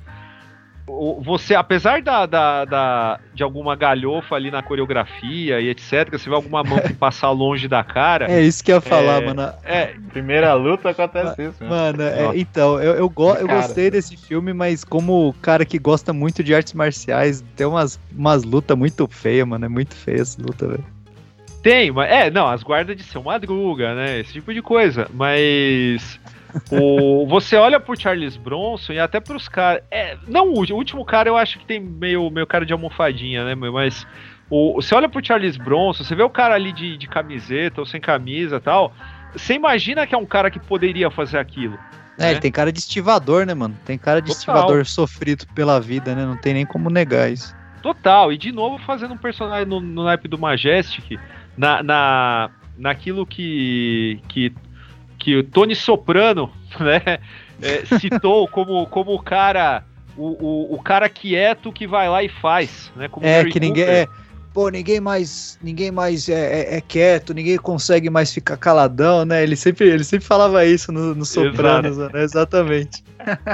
você, apesar da, da, da- de alguma galhofa ali na coreografia e etc, você vê alguma mão que (laughs) passar longe da cara. É isso que eu ia falar, É. mano. É, Primeira luta acontece isso, né? Mano, é, então, eu, eu, go- eu Cara. gostei desse filme, mas como cara que gosta muito de artes marciais, tem umas, umas lutas muito feias, mano. É muito feia essa luta, velho. Tem, mas é, não, as guardas de seu madruga, né? Esse tipo de coisa. Mas o, você olha pro Charles Bronson e até pros caras. É, não, o, o último cara eu acho que tem meio, meio cara de almofadinha, né? Mas o, você olha pro Charles Bronson, você vê o cara ali de, de camiseta ou sem camisa e tal. Você imagina que é um cara que poderia fazer aquilo. É, né? ele tem cara de estivador, né, mano? Tem cara de Total. estivador sofrido pela vida, né? Não tem nem como negar isso. Total, e de novo fazendo um personagem no, no naipe do Majestic, na, na, naquilo que, que, que o Tony Soprano (laughs) né, é, citou como, como o cara. O, o, o cara quieto que vai lá e faz, né? Como É, que ninguém. É, pô, ninguém mais. Ninguém mais é, é- é quieto, ninguém consegue mais ficar caladão, né? Ele sempre, ele sempre falava isso no, no Sopranos, né? Exatamente.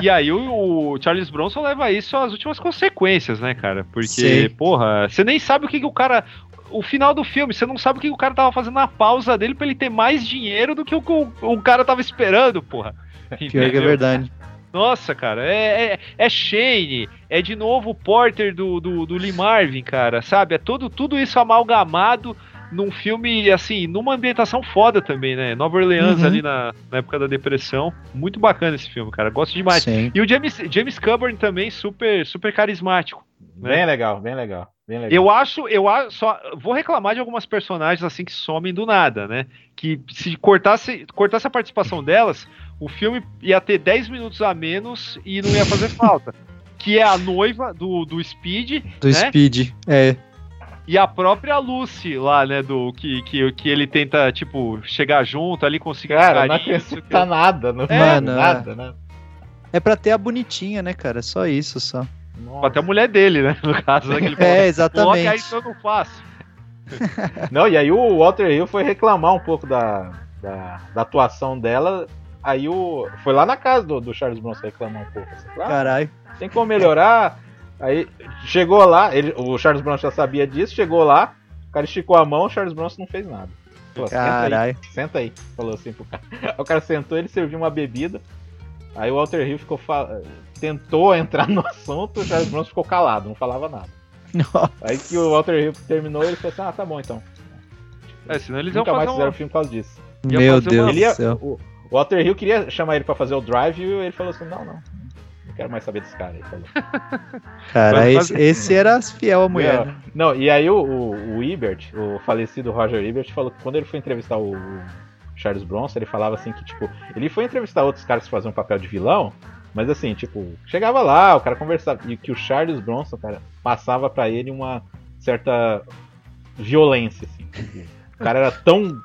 E aí o, o Charles Bronson leva isso às últimas consequências, né, cara? Porque, Sim. porra, você nem sabe o que, que o cara. O final do filme, você não sabe o que o cara tava fazendo na pausa dele pra ele ter mais dinheiro do que o que o, o cara tava esperando, porra. (laughs) Pior que é verdade. Nossa, cara, é, é, é Shane, é de novo o Porter do, do, do Lee Marvin, cara, sabe? É todo, tudo isso amalgamado num filme, assim, numa ambientação foda também, né? Nova Orleans Uhum. ali na, na época da depressão. Muito bacana esse filme, cara. Gosto demais. Sim. E o James, James Coburn também, super, super carismático. né? Bem legal, bem legal. Eu acho, eu acho, só vou reclamar de algumas personagens assim que somem do nada, né? Que se cortasse, cortasse a participação delas, o filme ia ter 10 minutos a menos e não ia fazer falta. Que é a noiva do, do Speed, Do né? Speed. É. E a própria Lucy lá, né? Do que, que, que ele tenta, tipo, chegar junto ali, conseguir Cara, não carinho, acrescenta nada, não É, nada, nada. É pra ter a bonitinha, né, cara? Só isso, só. Até a mulher dele, né? No caso, né? Que ele (laughs) É, falou, exatamente. Aí que eu não faço. (laughs) Não, e aí o Walter Hill foi reclamar um pouco da, da, da atuação dela. Aí o. Foi lá na casa do, do Charles Bronson reclamar um pouco. Assim, ah, Caralho. tem como melhorar. Aí chegou lá, ele, o Charles Bronson já sabia disso, chegou lá, o cara esticou a mão, o Charles Bronson não fez nada. Falou, senta aí, Caralho. senta aí, falou assim pro cara. Aí (laughs) o cara sentou, ele serviu uma bebida. Aí o Walter Hill ficou fa- tentou (laughs) entrar no assunto, o Charles Bronson ficou calado, não falava nada. Aí que o Walter Hill terminou, ele falou assim: "Ah, tá bom então". É, senão eles iam Nunca mais fizeram um... filme por causa disso. Meu Deus uma- Ele ia- do céu. o, Walter Hill queria chamar ele pra fazer o Drive e ele falou assim: "Não, não. Não quero mais saber desse cara". Ele falou. (laughs) Cara, esse, esse era fiel à mulher, Não, né? Não, e aí o, o, o Ebert, o falecido Roger Ebert, falou que quando ele foi entrevistar o, Charles Bronson, ele falava assim que, tipo, ele foi entrevistar outros caras que faziam papel de vilão, mas assim, tipo, chegava lá, o cara conversava, e que o Charles Bronson, cara, passava pra ele uma certa violência, assim. tipo, o cara era tão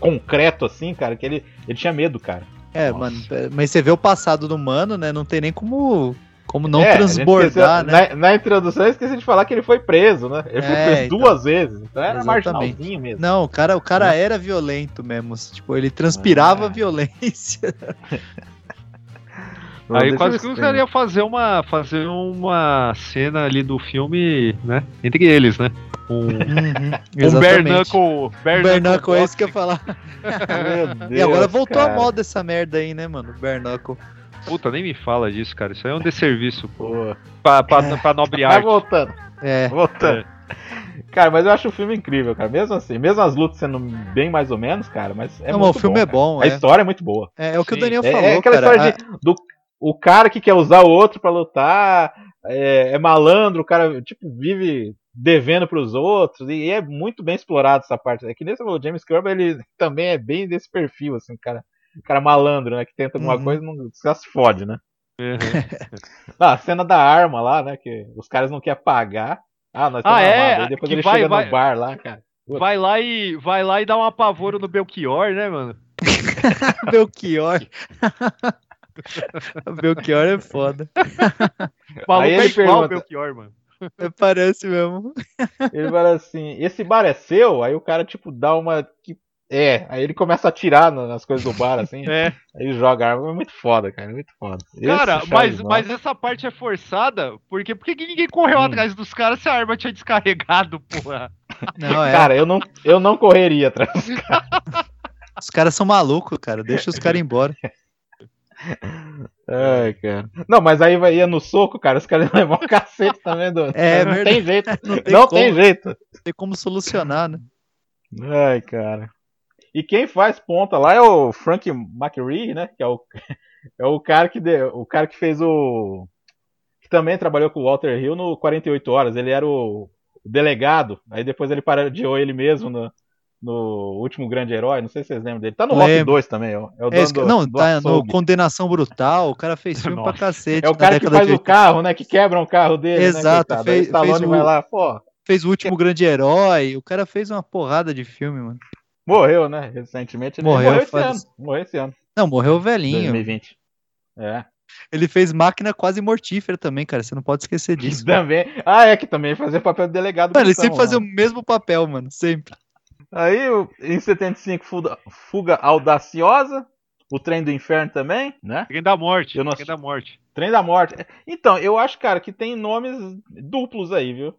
concreto assim, cara, que ele, ele tinha medo, cara. É, Nossa. mano, é, mas você vê o passado do mano, né? Não tem nem como, como não É, transbordar, esqueceu- né? Na, na introdução eu esqueci de falar que ele foi preso, né? Ele foi É, preso então. duas vezes, então era Exatamente. marginalzinho mesmo. Não, o cara, o cara Né? era violento mesmo. Tipo, ele transpirava Ah. violência. (laughs) Não, Aí quase que eu queria fazer uma, fazer uma cena ali do filme, né? Entre eles, né? Um, um. Bare Bare knuckle knuckle, é isso que eu ia falar. (laughs) (laughs) E agora voltou a cara. moda essa merda aí, né, mano? Bare knuckle. Puta, nem me fala disso, cara. Isso aí é um desserviço Pô. pra, pra, pra nobre Vai arte. voltando, É. voltando. Cara, mas eu acho o filme incrível, cara. Mesmo assim, mesmo as lutas sendo bem mais ou menos, cara, mas é Não, mas muito o filme é cara. bom, A é. história é muito boa. É, é o que Sim. o Daniel É, falou, é aquela cara. história de, do o cara que quer usar o outro pra lutar, é, é malandro, o cara tipo vive devendo pros outros e é muito bem explorado essa parte. É que nesse o James Kirby ele (laughs) também é bem desse perfil assim, cara, cara malandro, né, que tenta alguma Uhum. coisa e não só se fode, né? Uhum. (laughs) Ah, a cena da arma lá, né, que os caras não querem pagar. Ah, nós Ah, é? armados. Aí depois Que ele vai- chega vai- no bar lá, cara. Puta. Vai lá e vai lá e dá um apavoro no Belchior, né, mano? (laughs) Belchior. (laughs) Belchior é foda. O (laughs) maluco é igual o Belchior, mano. É, Parece mesmo. Ele fala assim, esse bar é seu? Aí o cara, tipo, dá uma. É, aí ele começa a atirar na- nas coisas do bar, assim. (laughs) É. Aí joga a arma. É muito foda, cara. É muito foda. Cara, mas, mas essa parte é forçada, porque por que que ninguém correu Hum. atrás dos caras se a arma tinha descarregado, porra? Não, é. Cara, eu não, eu não correria atrás. Os caras são malucos, cara. Deixa os caras embora. (laughs) Ai, cara. Não, mas aí vai, ia no soco, cara. Os caras (laughs) levam um cacete também. Do... É não verdade. tem jeito. Não tem não como. tem jeito. Não tem como solucionar, né? Ai, cara. E quem faz ponta lá é o Frank McRee, né? Que é o, (laughs) é o cara que deu, o cara que fez o que também trabalhou com o Walter Hill no 48 horas. Ele era o, o delegado. Aí depois ele parodiou ele mesmo no, no último grande herói. Não sei se vocês lembram dele. Tá no Rock Lembro. 2 também. ó. É o É esse do, não, do tá no. Condenação Brutal. O cara fez filme pra cacete. É o cara que faz de o carro, né? Que quebra um carro dele. Exato, Né, fez- fez o- vai lá, pô. (laughs) Fez o último grande herói. O cara fez uma porrada de filme, mano. Morreu, né? Recentemente. Ele Morreu, morreu esse faz- ano. Morreu esse ano. Não, morreu velhinho. 2020. É. Ele fez máquina quase mortífera também, cara. Você não pode esquecer disso. Também. Ah, é que também fazia papel de delegado. Mano, ele sempre fazia lá. o mesmo papel, mano. Sempre. Aí, o- em 75, fuga, fuga Audaciosa. O Trem do Inferno também, né? Trem da morte, Eu não trem da morte. Trem da Morte. Então, eu acho, cara, que tem nomes duplos aí, viu?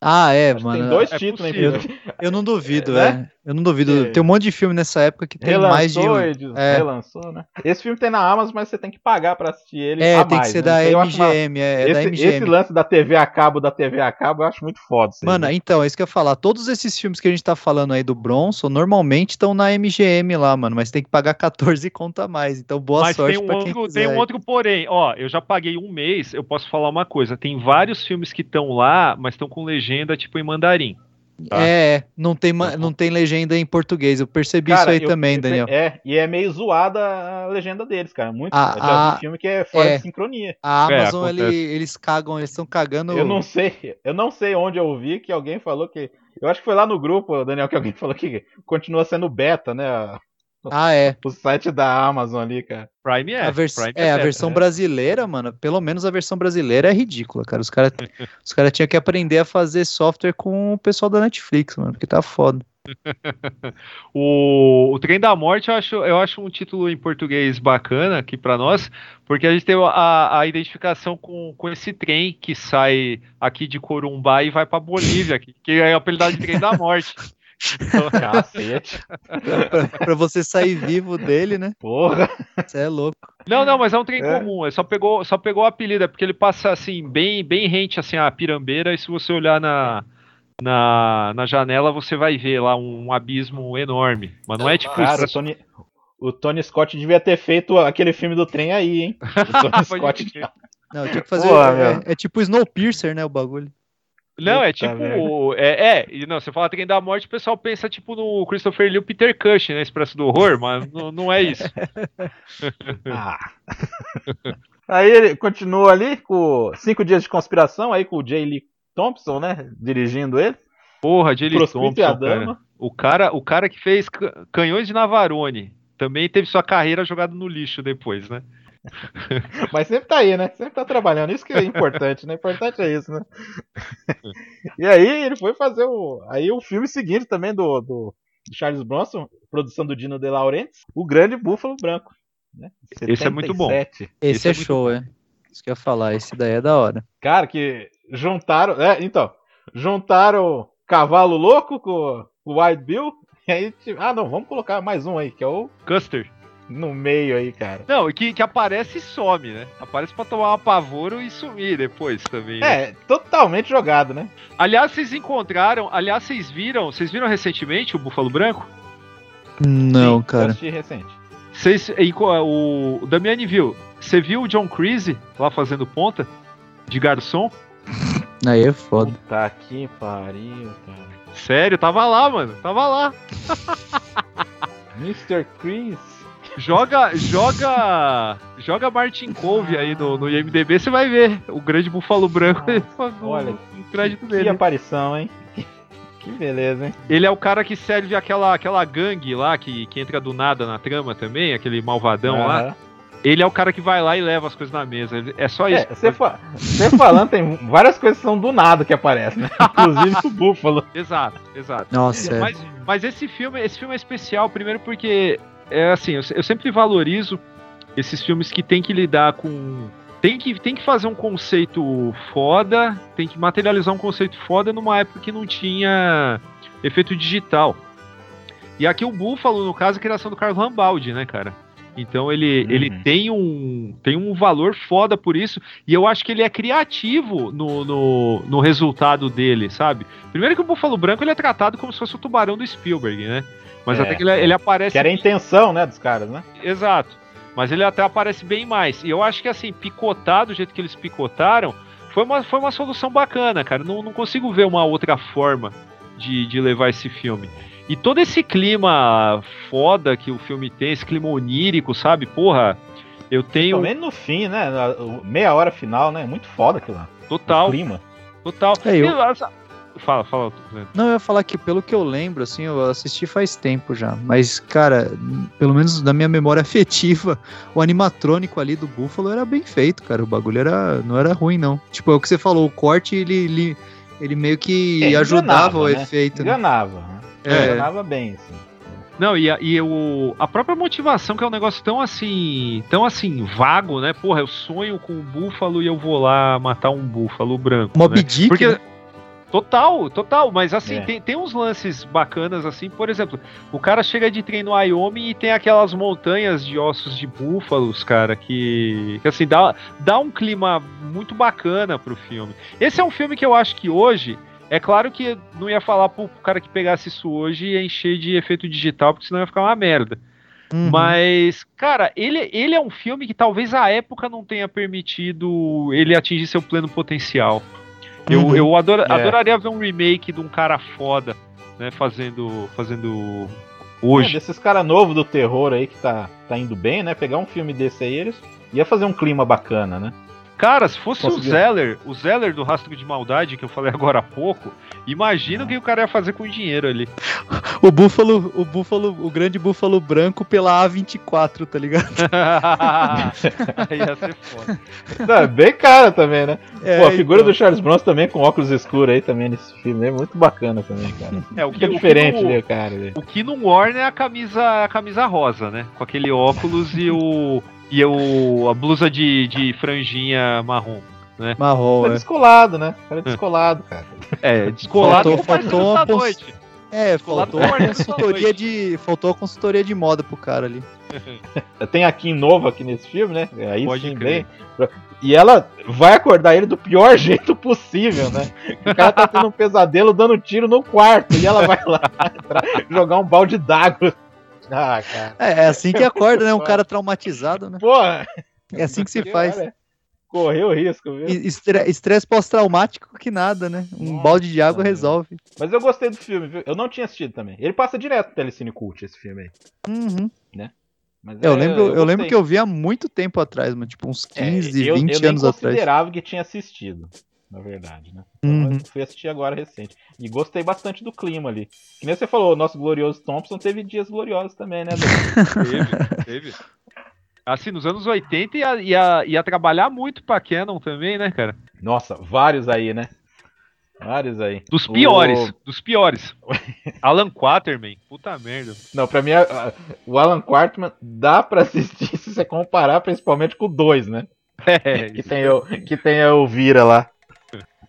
Ah, é, Acho mano. tem dois é títulos, possível. inclusive. Eu não duvido, É, é. né? Eu não duvido. É. Tem um monte de filme nessa época que tem mais de um. Relançou, Edson, É. relançou, né? Esse filme tem na Amazon, mas você tem que pagar pra assistir ele É, a tem mais, que ser né? da Eu acho uma- MGM, é, é da esse, MGM. esse lance da TV a cabo, da TV a cabo, eu acho muito foda. isso aí, Mano, né? então, é isso que eu ia falar. Todos esses filmes que a gente tá falando aí do Bronson, normalmente estão na MGM lá, mano. Mas tem que pagar 14 conto a mais. Então, boa Mas sorte tem um, pra quem outro, quiser. tem um outro porém. Ó, eu já paguei um mês, eu posso falar uma coisa. Tem vários filmes que estão lá, mas estão com legenda, tipo, em mandarim. Tá? É, não tem, ma- não tem legenda em português. Eu percebi Cara, isso aí eu- também, eu- Daniel. É, e é meio zoada a legenda deles, cara. Muito. Ah, eu já ah, vi filme que é fora é. de sincronia. A É, Amazon, ele- acontece. eles cagam, eles estão cagando. Eu não sei, eu não sei onde eu vi que alguém falou que. Eu acho que foi lá no grupo, Daniel, que alguém (laughs) falou que continua sendo beta, né? a- Ah, é. O site da Amazon ali, cara. Prime é. a, vers- Prime é, a beta, versão né? brasileira, mano, pelo menos a versão brasileira é ridícula, cara. Os caras (laughs) os cara tinham que aprender a fazer software com o pessoal da Netflix, mano, porque tá foda. (laughs) O, o Trem da Morte eu acho, eu acho um título em português bacana aqui pra nós, porque a gente tem a, a identificação com, com esse trem que sai aqui de Corumbá e vai pra Bolívia, que, que é apelidado de Trem da Morte. (laughs) (laughs) Cacete. pra, pra você sair vivo dele, né? Porra. Você é louco. Não, não, mas é um trem É. comum. Ele só pegou, só pegou o apelido, é porque ele passa assim, bem, bem rente assim a pirambeira, e se você olhar na, na, na janela, você vai ver lá um abismo enorme. Mas não é tipo Cara, o isso. Tony, o Tony Scott devia ter feito aquele filme do trem aí, hein? O Tony (laughs) Scott. Não, tinha que fazer. Porra, é, meu. é tipo Snowpiercer, né? O bagulho. Não, é tipo. É, é, e não, você fala Trem da Morte, o pessoal pensa tipo no Christopher Lee o Peter Cushing, né? Expresso do Horror, mas não, não é isso. (laughs) Ah. (laughs) Aí ele continua ali com cinco dias de conspiração, aí com o J. Lee Thompson, né? Dirigindo ele. Porra, J. Lee Thompson, cara. O cara, o cara que fez Ca- Canhões de Navarone também teve sua carreira jogada no lixo depois, né? (laughs) Mas sempre tá aí, né? Sempre tá trabalhando. Isso que é importante, né? Importante é isso, né? e aí ele foi fazer o. Aí o filme seguinte também do, do, Charles Bronson, produção do Dino De Laurentiis, o Grande Búfalo Branco. Né? Esse é muito bom. 77. Esse, Esse é é, show, é. Isso que eu ia falar. Esse daí é da hora. Cara, que juntaram. É, então. Juntaram Cavalo Louco com o Wild Bill. E aí, tipo, ah, não, vamos colocar mais um aí, que é o Custer. No meio aí, cara. Não, e que, que aparece e some, né? Aparece pra tomar um apavoro e sumir depois também. né? É, totalmente jogado, né? Aliás, vocês encontraram, aliás, vocês viram, vocês viram recentemente o Búfalo Branco? Não, Sim, cara. assisti recente. Vocês, o, o Damiani viu. Você viu o John Creasy lá fazendo ponta? De garçom? (laughs) Aí é foda. Puta que pariu, cara. Sério, tava lá, mano. Tava lá. (laughs) Mr. Chris. Joga, joga, joga Martin Cove aí no, no IMDB, você vai ver o grande búfalo branco (laughs) olha, no crédito Que dele. aparição, hein? Que beleza, hein? Ele é o cara que serve aquela, aquela gangue lá que, que entra do nada na trama também, aquele malvadão lá. Aham. Ele é o cara que vai lá e leva as coisas na mesa. É só isso. É, você fa falando, tem várias coisas que são do nada que aparecem, né? (laughs) Inclusive o Búfalo. Exato, exato. Nossa, é. Mas, mas esse filme, esse filme é especial, primeiro porque é assim, eu, eu sempre valorizo esses filmes que tem que lidar com. Tem que, tem que fazer um conceito foda, tem que materializar um conceito foda numa época que não tinha efeito digital. E aqui o Búfalo, no caso, é a criação do Carlos Rambaldi, né, cara? Então ele, Uhum. ele tem, um, tem um valor foda por isso, e eu acho que ele é criativo no, no, no resultado dele, sabe? Primeiro que o Búfalo Branco ele é tratado como se fosse o tubarão do Spielberg, né? Mas É, até que ele, ele aparece. Que era a intenção, né, dos caras, né? Exato. Mas ele até aparece bem mais. E eu acho que assim, picotar do jeito que eles picotaram, foi uma, foi uma solução bacana, cara. Não, não consigo ver uma outra forma de, de levar esse filme. E todo esse clima foda que o filme tem, esse clima onírico, sabe? Porra, eu tenho. Pelo menos no fim, né? Meia hora final, né? Muito foda aquilo lá. Total, O clima. total. É, eu- Fala, fala. Não, eu ia falar que pelo que eu lembro, assim, eu assisti faz tempo já. Mas, cara, pelo menos na minha memória (laughs) afetiva, o animatrônico ali do Búfalo era bem feito, cara. O bagulho era, não era ruim, não. Tipo, é o que você falou, o corte, ele, ele, ele meio que É, ajudava enganava, o né? efeito. né? Enganava. Né? É. Enganava bem, assim. Não, e, a, e o, a própria motivação, que é um negócio tão assim, tão assim, vago, né? Porra, eu sonho com um búfalo e eu vou lá matar um búfalo branco. Moby né? Dick, Porque, né? Total, total, mas assim, É. tem, tem uns lances bacanas, assim, por exemplo, o cara chega de trem no Wyoming e tem aquelas montanhas de ossos de búfalos, cara, que, que assim, dá, dá um clima muito bacana pro filme. Esse é um filme que eu acho que hoje, é claro que não ia falar pro, cara que pegasse isso hoje e encher de efeito digital, porque senão ia ficar uma merda. Uhum. Mas, cara, ele, ele é um filme que talvez a época não tenha permitido ele atingir seu pleno potencial. Eu, Uhum. eu adora- É. adoraria ver um remake de um cara foda, né, fazendo, fazendo É, hoje. desses caras novos do terror aí que tá, tá indo bem, né? Pegar um filme desse aí, eles ia fazer um clima bacana, né? Cara, se fosse o Conseguiu. Zeller, o Zeller do Rastro de Maldade, que eu falei (laughs) agora há pouco, imagina o que o cara ia fazer com o dinheiro ali. O búfalo, o búfalo, o grande búfalo branco pela A24, tá ligado? (laughs) ia ser foda. Não, é bem cara também, né? É, Pô, a figura então. do Charles Bronson também com óculos escuros aí também nesse filme é muito bacana também, cara. (laughs) É, o que, o que diferente, no- né, cara? O que não orna é a camisa, a camisa rosa, né? Com aquele óculos e o. E o, a blusa de, de franjinha marrom. Marrom, É é. descolado, né? Cara descolado, cara. É, descolado Faltou- faltou uma. É, Descolado faltou a consultoria de. Faltou a consultoria de moda pro cara ali. (laughs) Tem a Kim Nova aqui nesse filme, né? Aí Pode sim, crer. bem. E ela vai acordar ele do pior (laughs) jeito possível, né? O cara tá tendo um pesadelo dando tiro no quarto e ela vai lá (laughs) jogar um balde d'água. Ah, cara. É, é assim que acorda, né? Um (laughs) cara traumatizado, né? Porra! É assim que se faz. Olha, Correu risco, viu? Estre- Estresse pós-traumático que nada, né? Um Nossa, balde de água meu. resolve. Mas eu gostei do filme, viu? Eu não tinha assistido também. Ele passa direto no Telecine Cult, esse filme aí. Uhum. Mas Eu é, lembro, eu, lembro gostei. que eu vi há muito tempo atrás, mano. Tipo, uns É, 15, eu, 20 eu anos atrás. considerava que tinha assistido, na verdade, né? Então, Uhum. eu fui assistir agora recente. E gostei bastante do clima ali. Que nem você falou, o nosso glorioso Thompson teve dias gloriosos também, né? Teve, teve. Assim, nos anos 80 ia, ia, ia trabalhar muito pra Canon também, né, cara? Nossa, vários aí, né? Vários aí. Dos O- piores, dos piores. (laughs) Alan Quaterman, puta merda. Não, pra mim, o Alan Quartman dá pra assistir (laughs) se você comparar principalmente com o 2, né? É, que tem o que tem o Vira lá.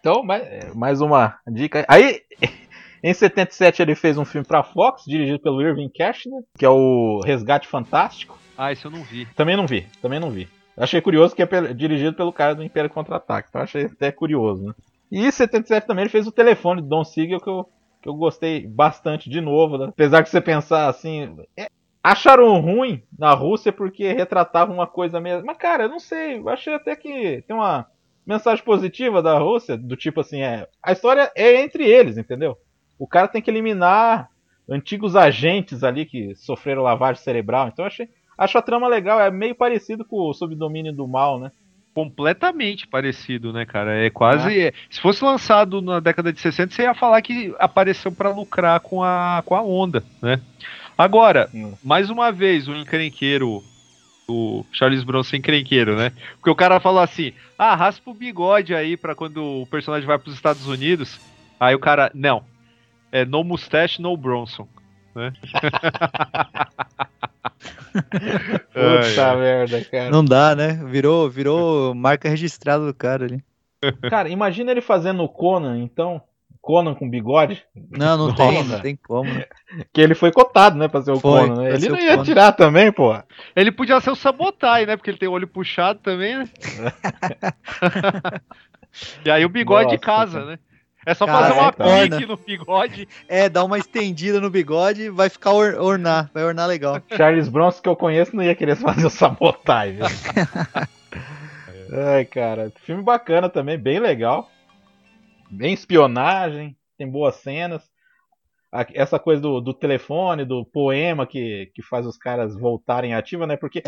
Então, mais, mais uma dica. Aí, (laughs) em 77 ele fez um filme pra Fox, dirigido pelo Irving Kershner, que é o Resgate Fantástico. Ah, isso eu não vi. Também não vi, também não vi. Achei curioso que é dirigido pelo cara do Império Contra-Ataque, então achei até curioso, né? E em 77 também ele fez o telefone do Don Siegel, que eu, que eu gostei bastante de novo, né? Apesar de você pensar assim. é- acharam ruim na Rússia porque retratava uma coisa mesmo. Mas, cara, eu não sei, eu achei até que tem uma mensagem positiva da Rússia, do tipo assim, é. A história é entre eles, entendeu? O cara tem que eliminar antigos agentes ali que sofreram lavagem cerebral. Então achei. Acho a trama legal, é meio parecido com o Subdomínio do Mal, né? Completamente parecido, né, cara? É quase. é, se fosse lançado na década de 60, você ia falar que apareceu pra lucrar com a, com a onda, né? Agora, Hum. mais uma vez, o encrenqueiro. O Charles Bronson encrenqueiro, né? Porque o cara falou assim: ah, raspa o bigode aí pra quando o personagem vai pros Estados Unidos. Aí o cara, não. É no mustache, no Bronson. Né? (laughs) Puta merda, cara. Não dá, né? Virou, virou marca registrada do cara ali. Cara, imagina ele fazendo o Conan, então. Conan com bigode. Não, não tem, não tem como. né? (laughs) Que ele foi cotado, né, pra ser o Foi, Conan. né? Ele não ia Conan. tirar também, pô. Ele podia ser o Sabotai, né? Porque ele tem o olho puxado também, né? (laughs) e aí o bigode Nossa, casa, cara. né? É só Cara, fazer uma é, pique no bigode. É, dá uma estendida no bigode vai ficar or- ornar, vai ornar legal. Charles Bronson que eu conheço não ia querer fazer o sabotagem. viu? (laughs) Ai, cara. Filme bacana também, bem legal. Bem espionagem, tem boas cenas. Essa coisa do, do telefone, do poema que, que faz os caras voltarem ativa, né? Porque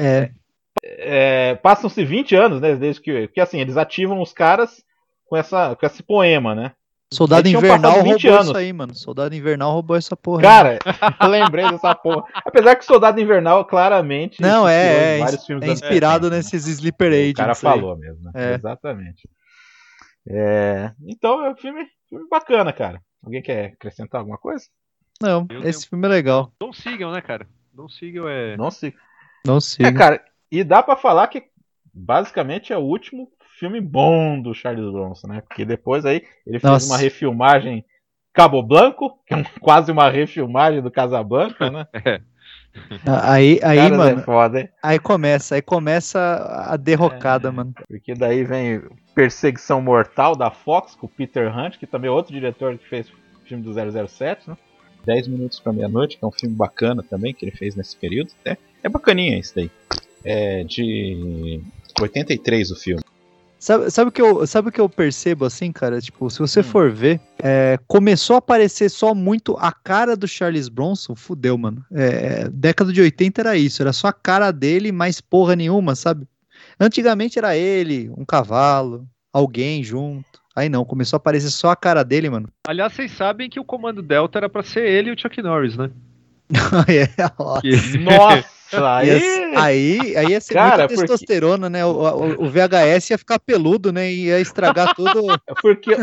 É, é, passam-se 20 anos, né? Desde que. Porque assim, eles ativam os caras com, essa, com esse poema, né? Soldado Aí Invernal roubou 20 anos. isso aí, mano. Soldado Invernal roubou essa porra. aí. Cara, (laughs) lembrei dessa porra. Apesar que Soldado Invernal claramente. não, é, é, é anos inspirado 70, nesses Sleeper Agents. O cara aí. falou mesmo, né? É. Exatamente. É, Então é um filme, filme bacana, cara. Alguém quer acrescentar alguma coisa? Não, Eu esse tenho- filme é legal. Não sigam, né, cara? Não sigam é. Não sei. Não É, siga. cara, e dá pra falar que basicamente é o último filme bom do Charles Bronson, né? Porque depois aí ele fez Nossa. uma refilmagem Cabo Blanco, (laughs) que é um- quase uma refilmagem do Casablanca, né? (laughs) Aí, aí Caras, mano, é foda, aí começa, aí começa a derrocada, mano. Porque daí vem Perseguição Mortal da Fox com o Peter Hunt, que também é outro diretor que fez o filme do 007, né? 10 minutos pra meia-noite, que é um filme bacana também que ele fez nesse período. É, é bacaninha isso daí. É de 83 o filme. Sabe, sabe, o que eu, sabe o que eu percebo assim, cara? Tipo, se Hum. você for ver, é, começou a aparecer só muito a cara do Charles Bronson, fudeu, mano. É, década de 80 era isso, era só a cara dele, mais porra nenhuma, sabe? Antigamente era ele, um cavalo, alguém junto. Aí não, começou a aparecer só a cara dele, mano. (laughs) Aliás, vocês sabem que o Comando Delta era pra ser ele e o Chuck Norris, né? é, (laughs) Nossa, (laughs) aí. Ia- aí, aí ia ser Cara, muita porque- testosterona, né? O, o- o VHS ia ficar peludo, né? E ia estragar tudo. É porque,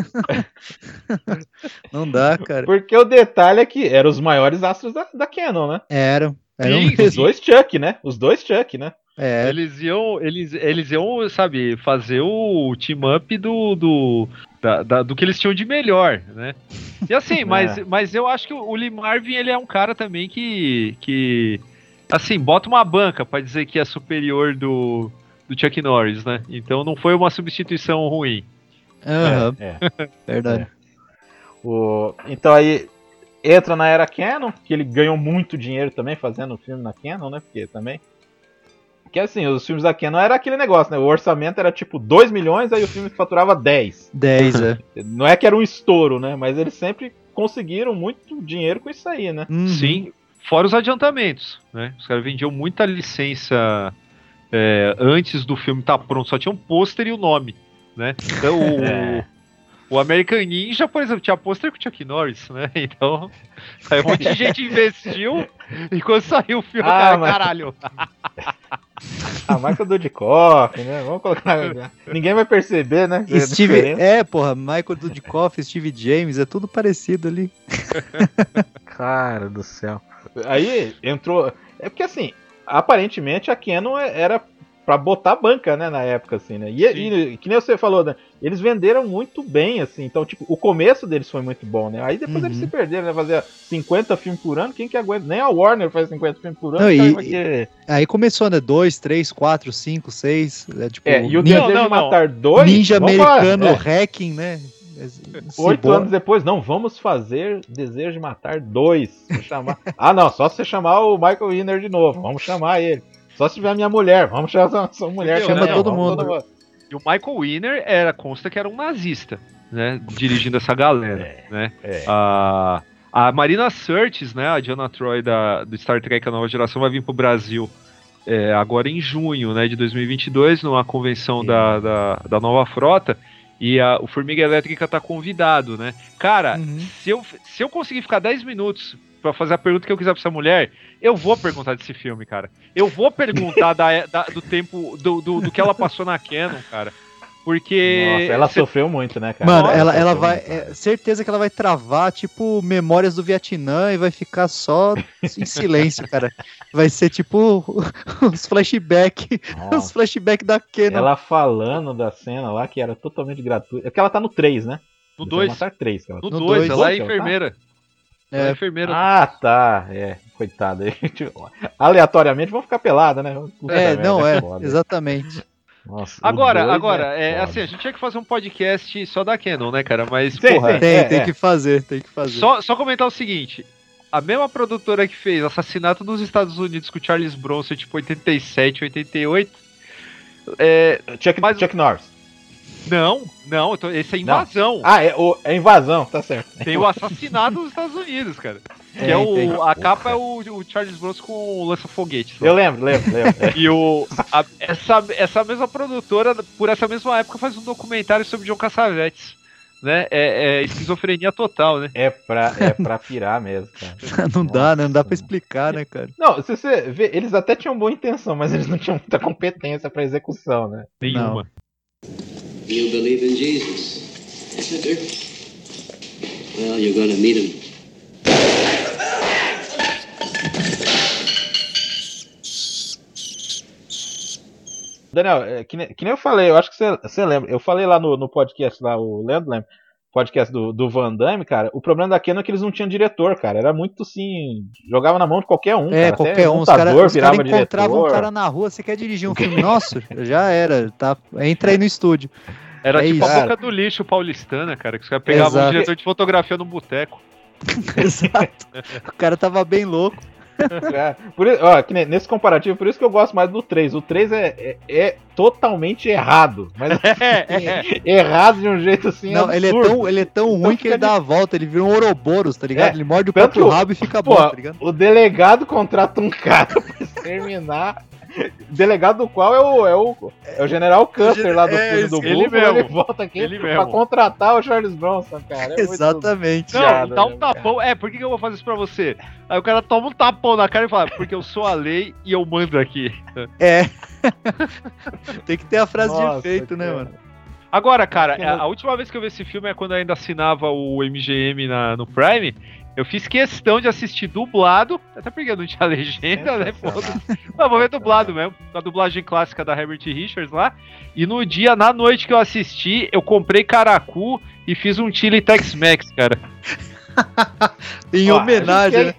Não dá, cara. porque o detalhe é que eram os maiores astros da, da Canon, né? Eram. Eram Sim, Os dois Chuck, né? Os dois Chuck, né? É, Eles iam, eles, eles iam, sabe, fazer o team up do, do, da- da- do que eles tinham de melhor, né? E assim, (laughs) mas, É. mas eu acho que o Lee Marvin, ele é um cara também que, que assim, bota uma banca pra dizer que é superior do, do Chuck Norris, né? Então não foi uma substituição ruim. aham, É, é. (laughs) verdade. O, então aí entra na era Canon, que ele ganhou muito dinheiro também fazendo filme na Canon, né? Porque também. Que assim, os filmes da Canon era aquele negócio, né? O orçamento era tipo 2 milhões, aí o filme faturava 10. 10, é. (laughs) Não é que era um estouro, né? Mas eles sempre conseguiram muito dinheiro com isso aí, né? Uhum. Sim, fora os adiantamentos, né? Os caras vendiam muita licença é, antes do filme estar pronto, só tinha um pôster e o nome, né? Então, o, (laughs) É. o American Ninja, por exemplo, tinha pôster com o Chuck Norris, né? (laughs) Então, aí um monte de gente investiu e quando saiu o filme, Ah, cara, mas- caralho. A marca do Dudikoff, né? Vamos colocar. (laughs) Ninguém vai perceber, né? a Steve, é, porra, Michael Dudikoff, Steve James, é tudo parecido ali. (laughs) Cara do céu. Aí entrou. É porque assim, aparentemente a Canon é- era pra botar banca, né, na época, assim, né? E, e que nem você falou, né? Eles venderam muito bem, assim. Então, tipo, o começo deles foi muito bom, né? Aí depois Uhum. eles se perderam, né? Fazer 50 filmes por ano, quem que aguenta? Nem a Warner faz 50 filmes por ano. Não, e- Aí começou, né? 2, 3, 4, 5, 6. É, tipo, É, e o Ninja, Desejo não, de não. Matar 2. Ninja falar, americano é, hacking, né? Oito Cyborg. anos depois, não, vamos fazer Desejo de Matar 2. Vou chamar... (laughs) ah, não, só se você chamar o Michael Winner de novo, vamos chamar ele. Só se tiver a minha mulher, vamos chamar a sua mulher. Entendeu, também, né? todo mundo. E o Michael Winner era, consta que era um nazista, né? Dirigindo essa galera, né? É. A, a Marina Sirtis, né? A Diana Troy da, do Star Trek A Nova Geração vai vir pro Brasil é, agora em junho, né? De 2022, numa convenção da, da, da nova frota. E a, o Formiga Elétrica tá convidado, né? Cara, Uhum. se, eu, se eu conseguir ficar 10 minutos pra fazer a pergunta que eu quiser pra essa mulher, eu vou perguntar desse filme, cara. Eu vou perguntar da, da- do tempo, do, do, do que ela passou na Canon, cara. Porque. Nossa, ela cê- sofreu muito, né, cara? Mano, Nossa, ela, ela vai. muito. É, certeza que ela vai travar, tipo, memórias do Vietnã e vai ficar só em silêncio, cara. Vai ser tipo (laughs) os flashback. Os Nossa. flashback da Canon. Ela falando da cena lá que era totalmente gratuita. É que ela tá no 3, né? No Desejo de 2. Matar 3, que ela No No 2, dois, ela é ela tá? É É. enfermeira. Ah, tá. É, coitada. (laughs) Aleatoriamente vão ficar pelada, né? É, merda, não, é, foda. exatamente. Nossa, Agora, agora, é, foda. assim, a gente tinha que fazer um podcast só da Canon, né, cara? Mas, Sim, porra. Tem, É, tem é. que fazer, tem que fazer. Só, só comentar o seguinte: a mesma produtora que fez Assassinato nos Estados Unidos com o Charles Bronson, tipo 87, 88. É, Chuck, Mas- Chuck Norris. Não, não, tô- esse é invasão. Ah, é, o, é invasão, tá certo. Tem o assassinato nos Estados Unidos, cara. Que é, É, o, a capa é o, o Charles Bronson com o lança-foguetes. lá. Eu lembro, lembro, lembro. É. (laughs) E o, a- essa, essa mesma produtora, por essa mesma época, faz um documentário sobre John Cassavetes. Né? É, é esquizofrenia total, né? É pra, é pra pirar mesmo, cara. (laughs) não dá, né? Não dá pra explicar, né, cara? Não, se você vê, eles até tinham boa intenção, mas eles não tinham muita competência pra execução, né? Nenhuma. You believe in Jesus, Senator? Well, you're gonna meet him. Daniel, é, que, nem, que nem eu falei, eu acho que você, você lembra. Eu falei lá no, no podcast, lá, o Leandro lembra, podcast do, do Van Damme, cara. O problema da Canon é que eles não tinham diretor, cara. Era muito assim. Jogava na mão de qualquer um. É, cara. qualquer Até um. Os caras cara encontravam um cara na rua, você quer dirigir um filme nosso? Já era, tá? Entra aí no estúdio. Era É tipo isso. a boca do lixo paulistana, cara, que os caras pegavam um diretor de fotografia no boteco. (laughs) Exato. O cara tava bem louco. (laughs) É, por ó, nesse comparativo, por isso que eu gosto mais do 3. O 3 é, é, é totalmente errado. Mas (laughs) É, errado de um jeito assim. Não, ele é tão, ele é tão Então ruim que ele dá a volta, ele vira um Ouroboros, tá ligado? É, ele morde o tanto próprio rabo e fica Pô, bom, tá ligado? o delegado contrata um (laughs) cara pra exterminar. (laughs) Delegado do qual é o, é o, é o General Custer lá do É, filme do mesmo. Ele volta aqui Ele pra mesmo. contratar o Charles Bronson, cara. É muito Exatamente. Não, dá né, um tapão. É, por que, que eu vou fazer isso pra você? Aí o cara toma um tapão na cara e fala, porque eu sou a lei e eu mando aqui. (laughs) É. (laughs) Tem que ter a frase de Nossa, efeito, né, cara. mano? Agora, cara, a última vez que eu vi esse filme é quando eu ainda assinava o MGM na, no Prime. Eu fiz questão de assistir dublado, até porque não tinha (laughs) legenda, né? Não, vou ver dublado mesmo, a dublagem clássica da Herbert Richards lá. E no dia, na noite que eu assisti, eu comprei caracu e fiz um chili Tex-Mex, cara. (laughs) Em Ó, homenagem, a né?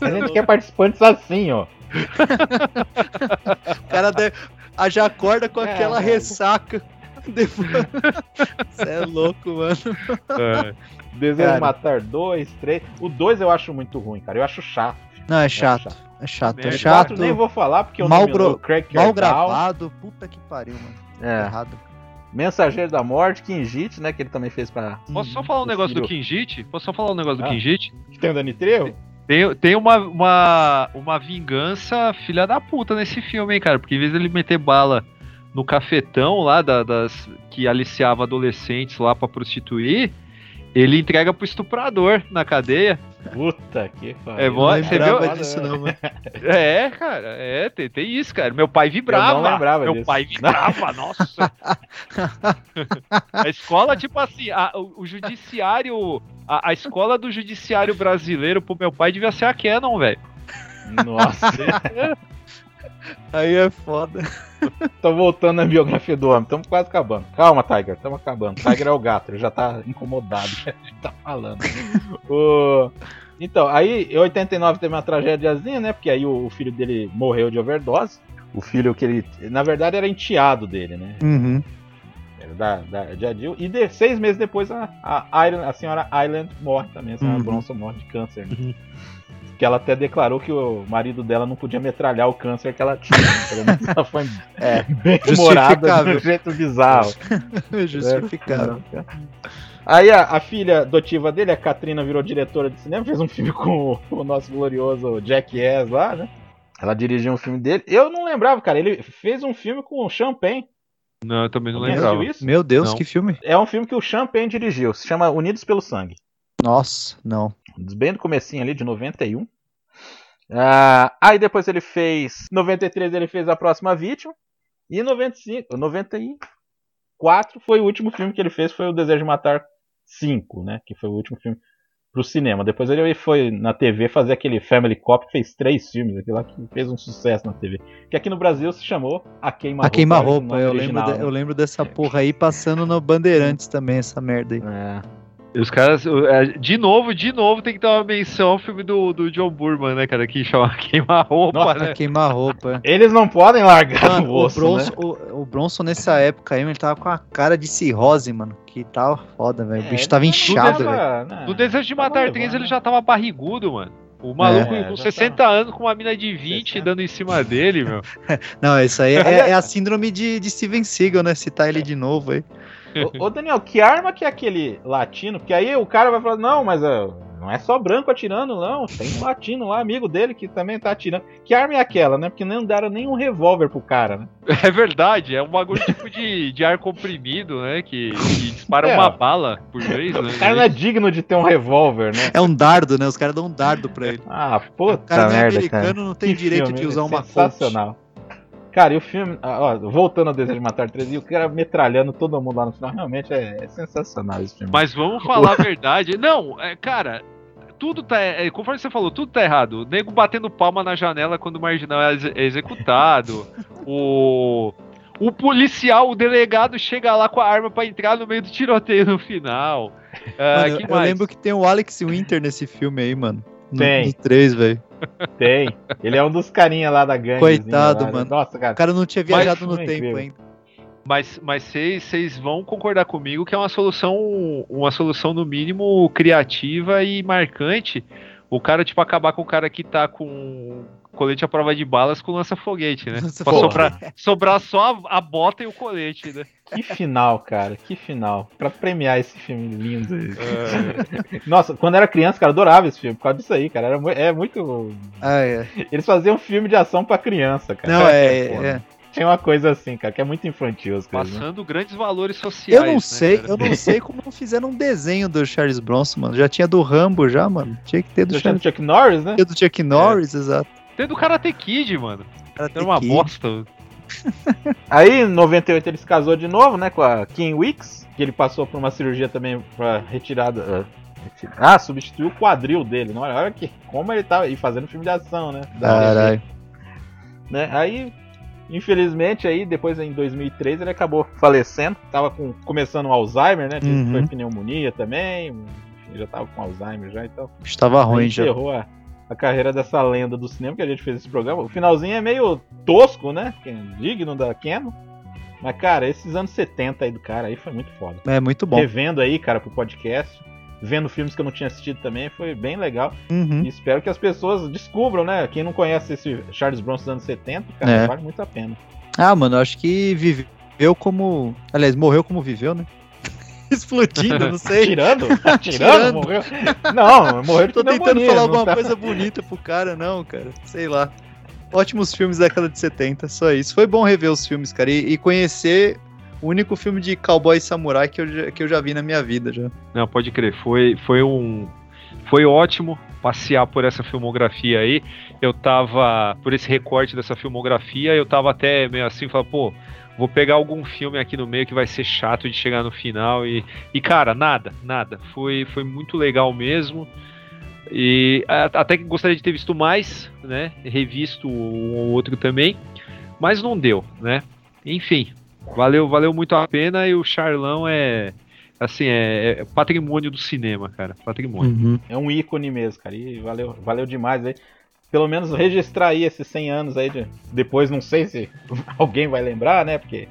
A gente quer participantes assim, ó. (laughs) O cara deve- a- já acorda com É, aquela mano. ressaca. Você é louco, mano. É. Desejo Cara. de Matar 2, 3. O 2 eu acho muito ruim, cara. Eu acho chato. Não, é chato. É chato, é O O chato. 4 nem vou falar porque eu Mal não gro- Craig Mal gravado. Puta que pariu, mano. É. Errado. Mensageiro da Morte, Kinjit, né? Que ele também fez pra. Posso só falar um O negócio do. Kinjit? Posso só falar um negócio Ah. do Kinjit? Que tem o Dani Trejo? Tem, tem uma, uma, uma vingança filha da puta nesse filme, hein, cara? Porque em vez dele meter bala no cafetão lá da- das que aliciava adolescentes lá pra prostituir, ele entrega pro estuprador na cadeia. Puta que pariu. É bom, não você lembrava viu? disso, não, mano. É, cara, é, tem, tem isso, cara. Meu pai vibrava. Eu não lembrava Meu disso. pai vibrava, (laughs) nossa. a escola, tipo assim, a- o, o judiciário, a, a escola do judiciário brasileiro pro meu pai devia ser a Canon, velho. Nossa. (laughs) Aí é foda. (laughs) Tô voltando na biografia do homem. Tamo quase acabando. Calma, Tiger. Tamo acabando. Tiger é o gato. Ele já tá incomodado. gente tá falando. (laughs) O- Então, aí em 89 teve uma tragédiazinha, né? Porque aí o, filho dele morreu de overdose. O filho que ele. Na verdade, era enteado dele, né? Uhum. Era da, da, de Adil. E de- seis meses depois a, a, Island- a senhora Island morre também. A senhora Uhum. Bronson morre de câncer. Né? Que ela até declarou que o marido dela não podia metralhar o câncer que ela tinha. né? Pelo menos ela foi (laughs) É, bem humorada de um jeito bizarro. (laughs) Justificável. Aí a, a filha adotiva dele, a Katrina, virou diretora de cinema, fez um filme com o, o nosso glorioso Jack Yes lá, né? Ela dirigiu um filme dele. Eu não lembrava, cara. Ele fez um filme com o Champagne. Não, eu também não Alguém lembrava. isso? Meu Deus, Não. que filme. É um filme que o Champagne dirigiu. Se chama Unidos pelo Sangue. Nossa, não. Bem do comecinho ali, de 91. Ah, aí depois ele fez. Em 93 ele fez A Próxima Vítima. E em 95, 94 foi o último filme que ele fez, foi O Desejo de Matar 5, né? Que foi o último filme pro cinema. Depois ele foi na TV fazer aquele Family Cop, fez três filmes, aquilo lá que fez um sucesso na TV. Que aqui no Brasil se chamou A Queima-Roupa. A queima-roupa, eu, lembro original, de- né? eu lembro dessa porra aí passando no Bandeirantes também, essa merda aí. É. Os caras, é, de novo, de novo, tem que ter uma menção ao filme do, do John Burman, né, cara? Que chama (laughs) Queima-Roupa, Nossa, né? Queima-roupa. Eles não podem largar Mano, o o, osso, Bronson, né? o, o Bronson nessa época aí, ele tava com a cara de cirrose, mano. Que tava foda, velho. O É, bicho tava inchado, velho. né? No Desejo de Matar 3 ele já tava barrigudo, mano. O maluco É, com já 60 anos com uma mina de 20 60. dando em cima dele, meu. (laughs) Não, isso aí é, é a síndrome de, de Steven Seagal, né? Citar ele de novo aí. Ô, ô, Daniel, que arma que é aquele latino? Porque aí o cara vai falar, não, mas ó, não é só branco atirando, não. Tem um latino lá, amigo dele, que também tá atirando. Que arma é aquela, né? Porque não deram nenhum revólver pro cara, né? (laughs) É verdade, é um bagulho tipo de, de ar comprimido, né? Que, que dispara É, uma ó. bala por vez, (laughs) né? O cara não é digno de ter um revólver, né? É um dardo, né? Os caras dão um dardo pra ele. Ah, O puta cara não é merda, americano, cara. não tem Que direito filme, de usar uma Sensacional. Cara, e o filme, ah, ó, voltando ao Desejo de Matar 3, e o cara metralhando todo mundo lá no final, realmente é, é sensacional esse filme. Mas vamos falar a verdade. Não, é, cara, tudo tá. é, Conforme você falou, tudo tá errado. O nego batendo palma na janela quando o marginal é exe- é executado. o. O policial, o delegado, chega lá com a arma pra entrar no meio do tiroteio no final. Ah, Mano, que eu mais? lembro que tem o Alex Winter nesse filme aí, mano. No, Tem. No 3, velho. Tem. Ele é um dos carinha lá da gangue. Coitado, lá, né? mano. Nossa, cara. O cara não tinha Mas- viajado no Muito tempo incrível. ainda. Mas mas vocês vocês vão concordar comigo que é uma solução, uma solução no mínimo criativa e marcante. O cara tipo acabar com o cara que tá com colete à prova de balas com lança-foguete, né? Lança Pra foguete. sobrar, (laughs) sobrar só a, a bota e o colete, né? Que final, cara. Que final. Pra premiar esse filme lindo. (laughs) Nossa, quando eu era criança, cara, eu adorava esse filme. Por causa disso aí, cara. Era, mu- é muito. Ah, é. Eles faziam um filme de ação pra criança, cara. Não, Cara, é, foda. é. Tinha uma coisa assim, cara, que é muito infantil as coisas. né? Passando grandes valores sociais. Eu não né, sei, cara? eu não sei como não fizeram um desenho do Charles Bronson, mano. Já tinha do Rambo já, mano. Tinha que ter do tinha do Charles Chuck Norris, né? tinha do Chuck Norris, exato. Tem do Karate Kid, mano. Karate Era uma Kid. bosta. (laughs) Aí, em 98, ele se casou de novo, né, com a Kim Wicks, que ele passou por uma cirurgia também pra retirada. ah, Ah, substituiu o quadril dele. Não, olha que como ele tava aí fazendo filme de ação, né? Caralho. né? Aí, infelizmente, aí depois em 2003 ele acabou falecendo. Tava com, começando o Alzheimer, né? Uhum. Foi pneumonia também. já tava com Alzheimer já, então. Estava ruim já. encerrou a, a carreira dessa lenda do cinema que a gente fez esse programa. O finalzinho é meio tosco, né? é Digno da Canon. Mas, cara, esses anos 70 aí do cara aí foi muito foda. É muito bom. Revendo aí, cara, pro podcast. Vendo filmes que eu não tinha assistido também, foi bem legal. Uhum. E espero que as pessoas descubram, né? Quem não conhece esse Charles Bronson dos anos 70, cara, É. vale muito a pena. Ah, mano, eu acho que viveu como. Aliás, morreu como viveu, né? (laughs) Explodindo, não sei. Tirando? (laughs) Tirando. Tirando? Morreu? Não, morreu Tô tentando falar alguma tá- coisa bonita pro cara, não, cara. Sei lá. Ótimos filmes da década de 70, só isso. Foi bom rever os filmes, cara, e, e conhecer o único filme de cowboy e samurai que eu, já, que eu já vi na minha vida já. Não, pode crer. Foi, foi um. Foi ótimo passear por essa filmografia aí. Eu tava. Por esse recorte dessa filmografia, eu tava até meio assim, falando, pô, vou pegar algum filme aqui no meio que vai ser chato de chegar no final. E, e cara, nada, nada. Foi, foi muito legal mesmo. E até que gostaria de ter visto mais, né? Revisto um ou outro também. Mas não deu, né? Enfim, valeu, valeu muito a pena e o Charlão é assim, é, é patrimônio do cinema, cara. Patrimônio. É um ícone mesmo, cara. E valeu, valeu demais aí. Pelo menos registrar aí esses 100 anos aí. de- Depois não sei se (laughs) alguém vai lembrar, né? Porque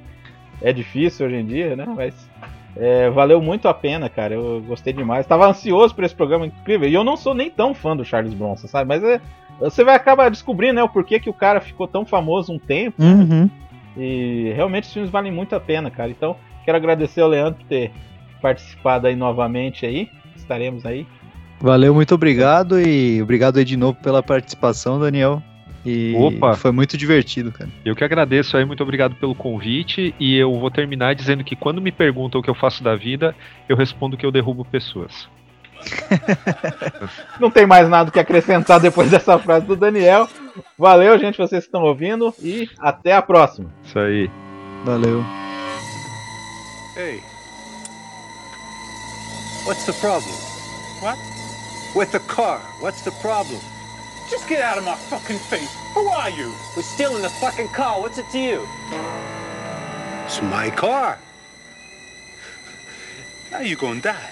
é difícil hoje em dia, né? Mas é, valeu muito a pena, cara. Eu gostei demais. Tava ansioso por esse programa incrível. E eu não sou nem tão fã do Charles Bronson, sabe? Mas é, você vai acabar descobrindo, né? O porquê que o cara ficou tão famoso um tempo. Uhum. E realmente os filmes valem muito a pena, cara. Então, quero agradecer ao Leandro por ter participado aí novamente aí. Estaremos aí. Valeu, muito obrigado e obrigado aí de novo pela participação, Daniel. E Opa. foi muito divertido, cara. Eu que agradeço aí, muito obrigado pelo convite. E eu vou terminar dizendo que quando me perguntam o que eu faço da vida, eu respondo que eu derrubo pessoas. (laughs) Não tem mais nada que acrescentar depois dessa frase do Daniel. Valeu, gente, vocês que estão ouvindo. E até a próxima. Isso aí. Valeu. Hey. What's the problem? What? With the car. What's the problem? Just get out of my fucking face. Who are you? We're still in the fucking car. What's it to you? It's my car. Now you're gonna die.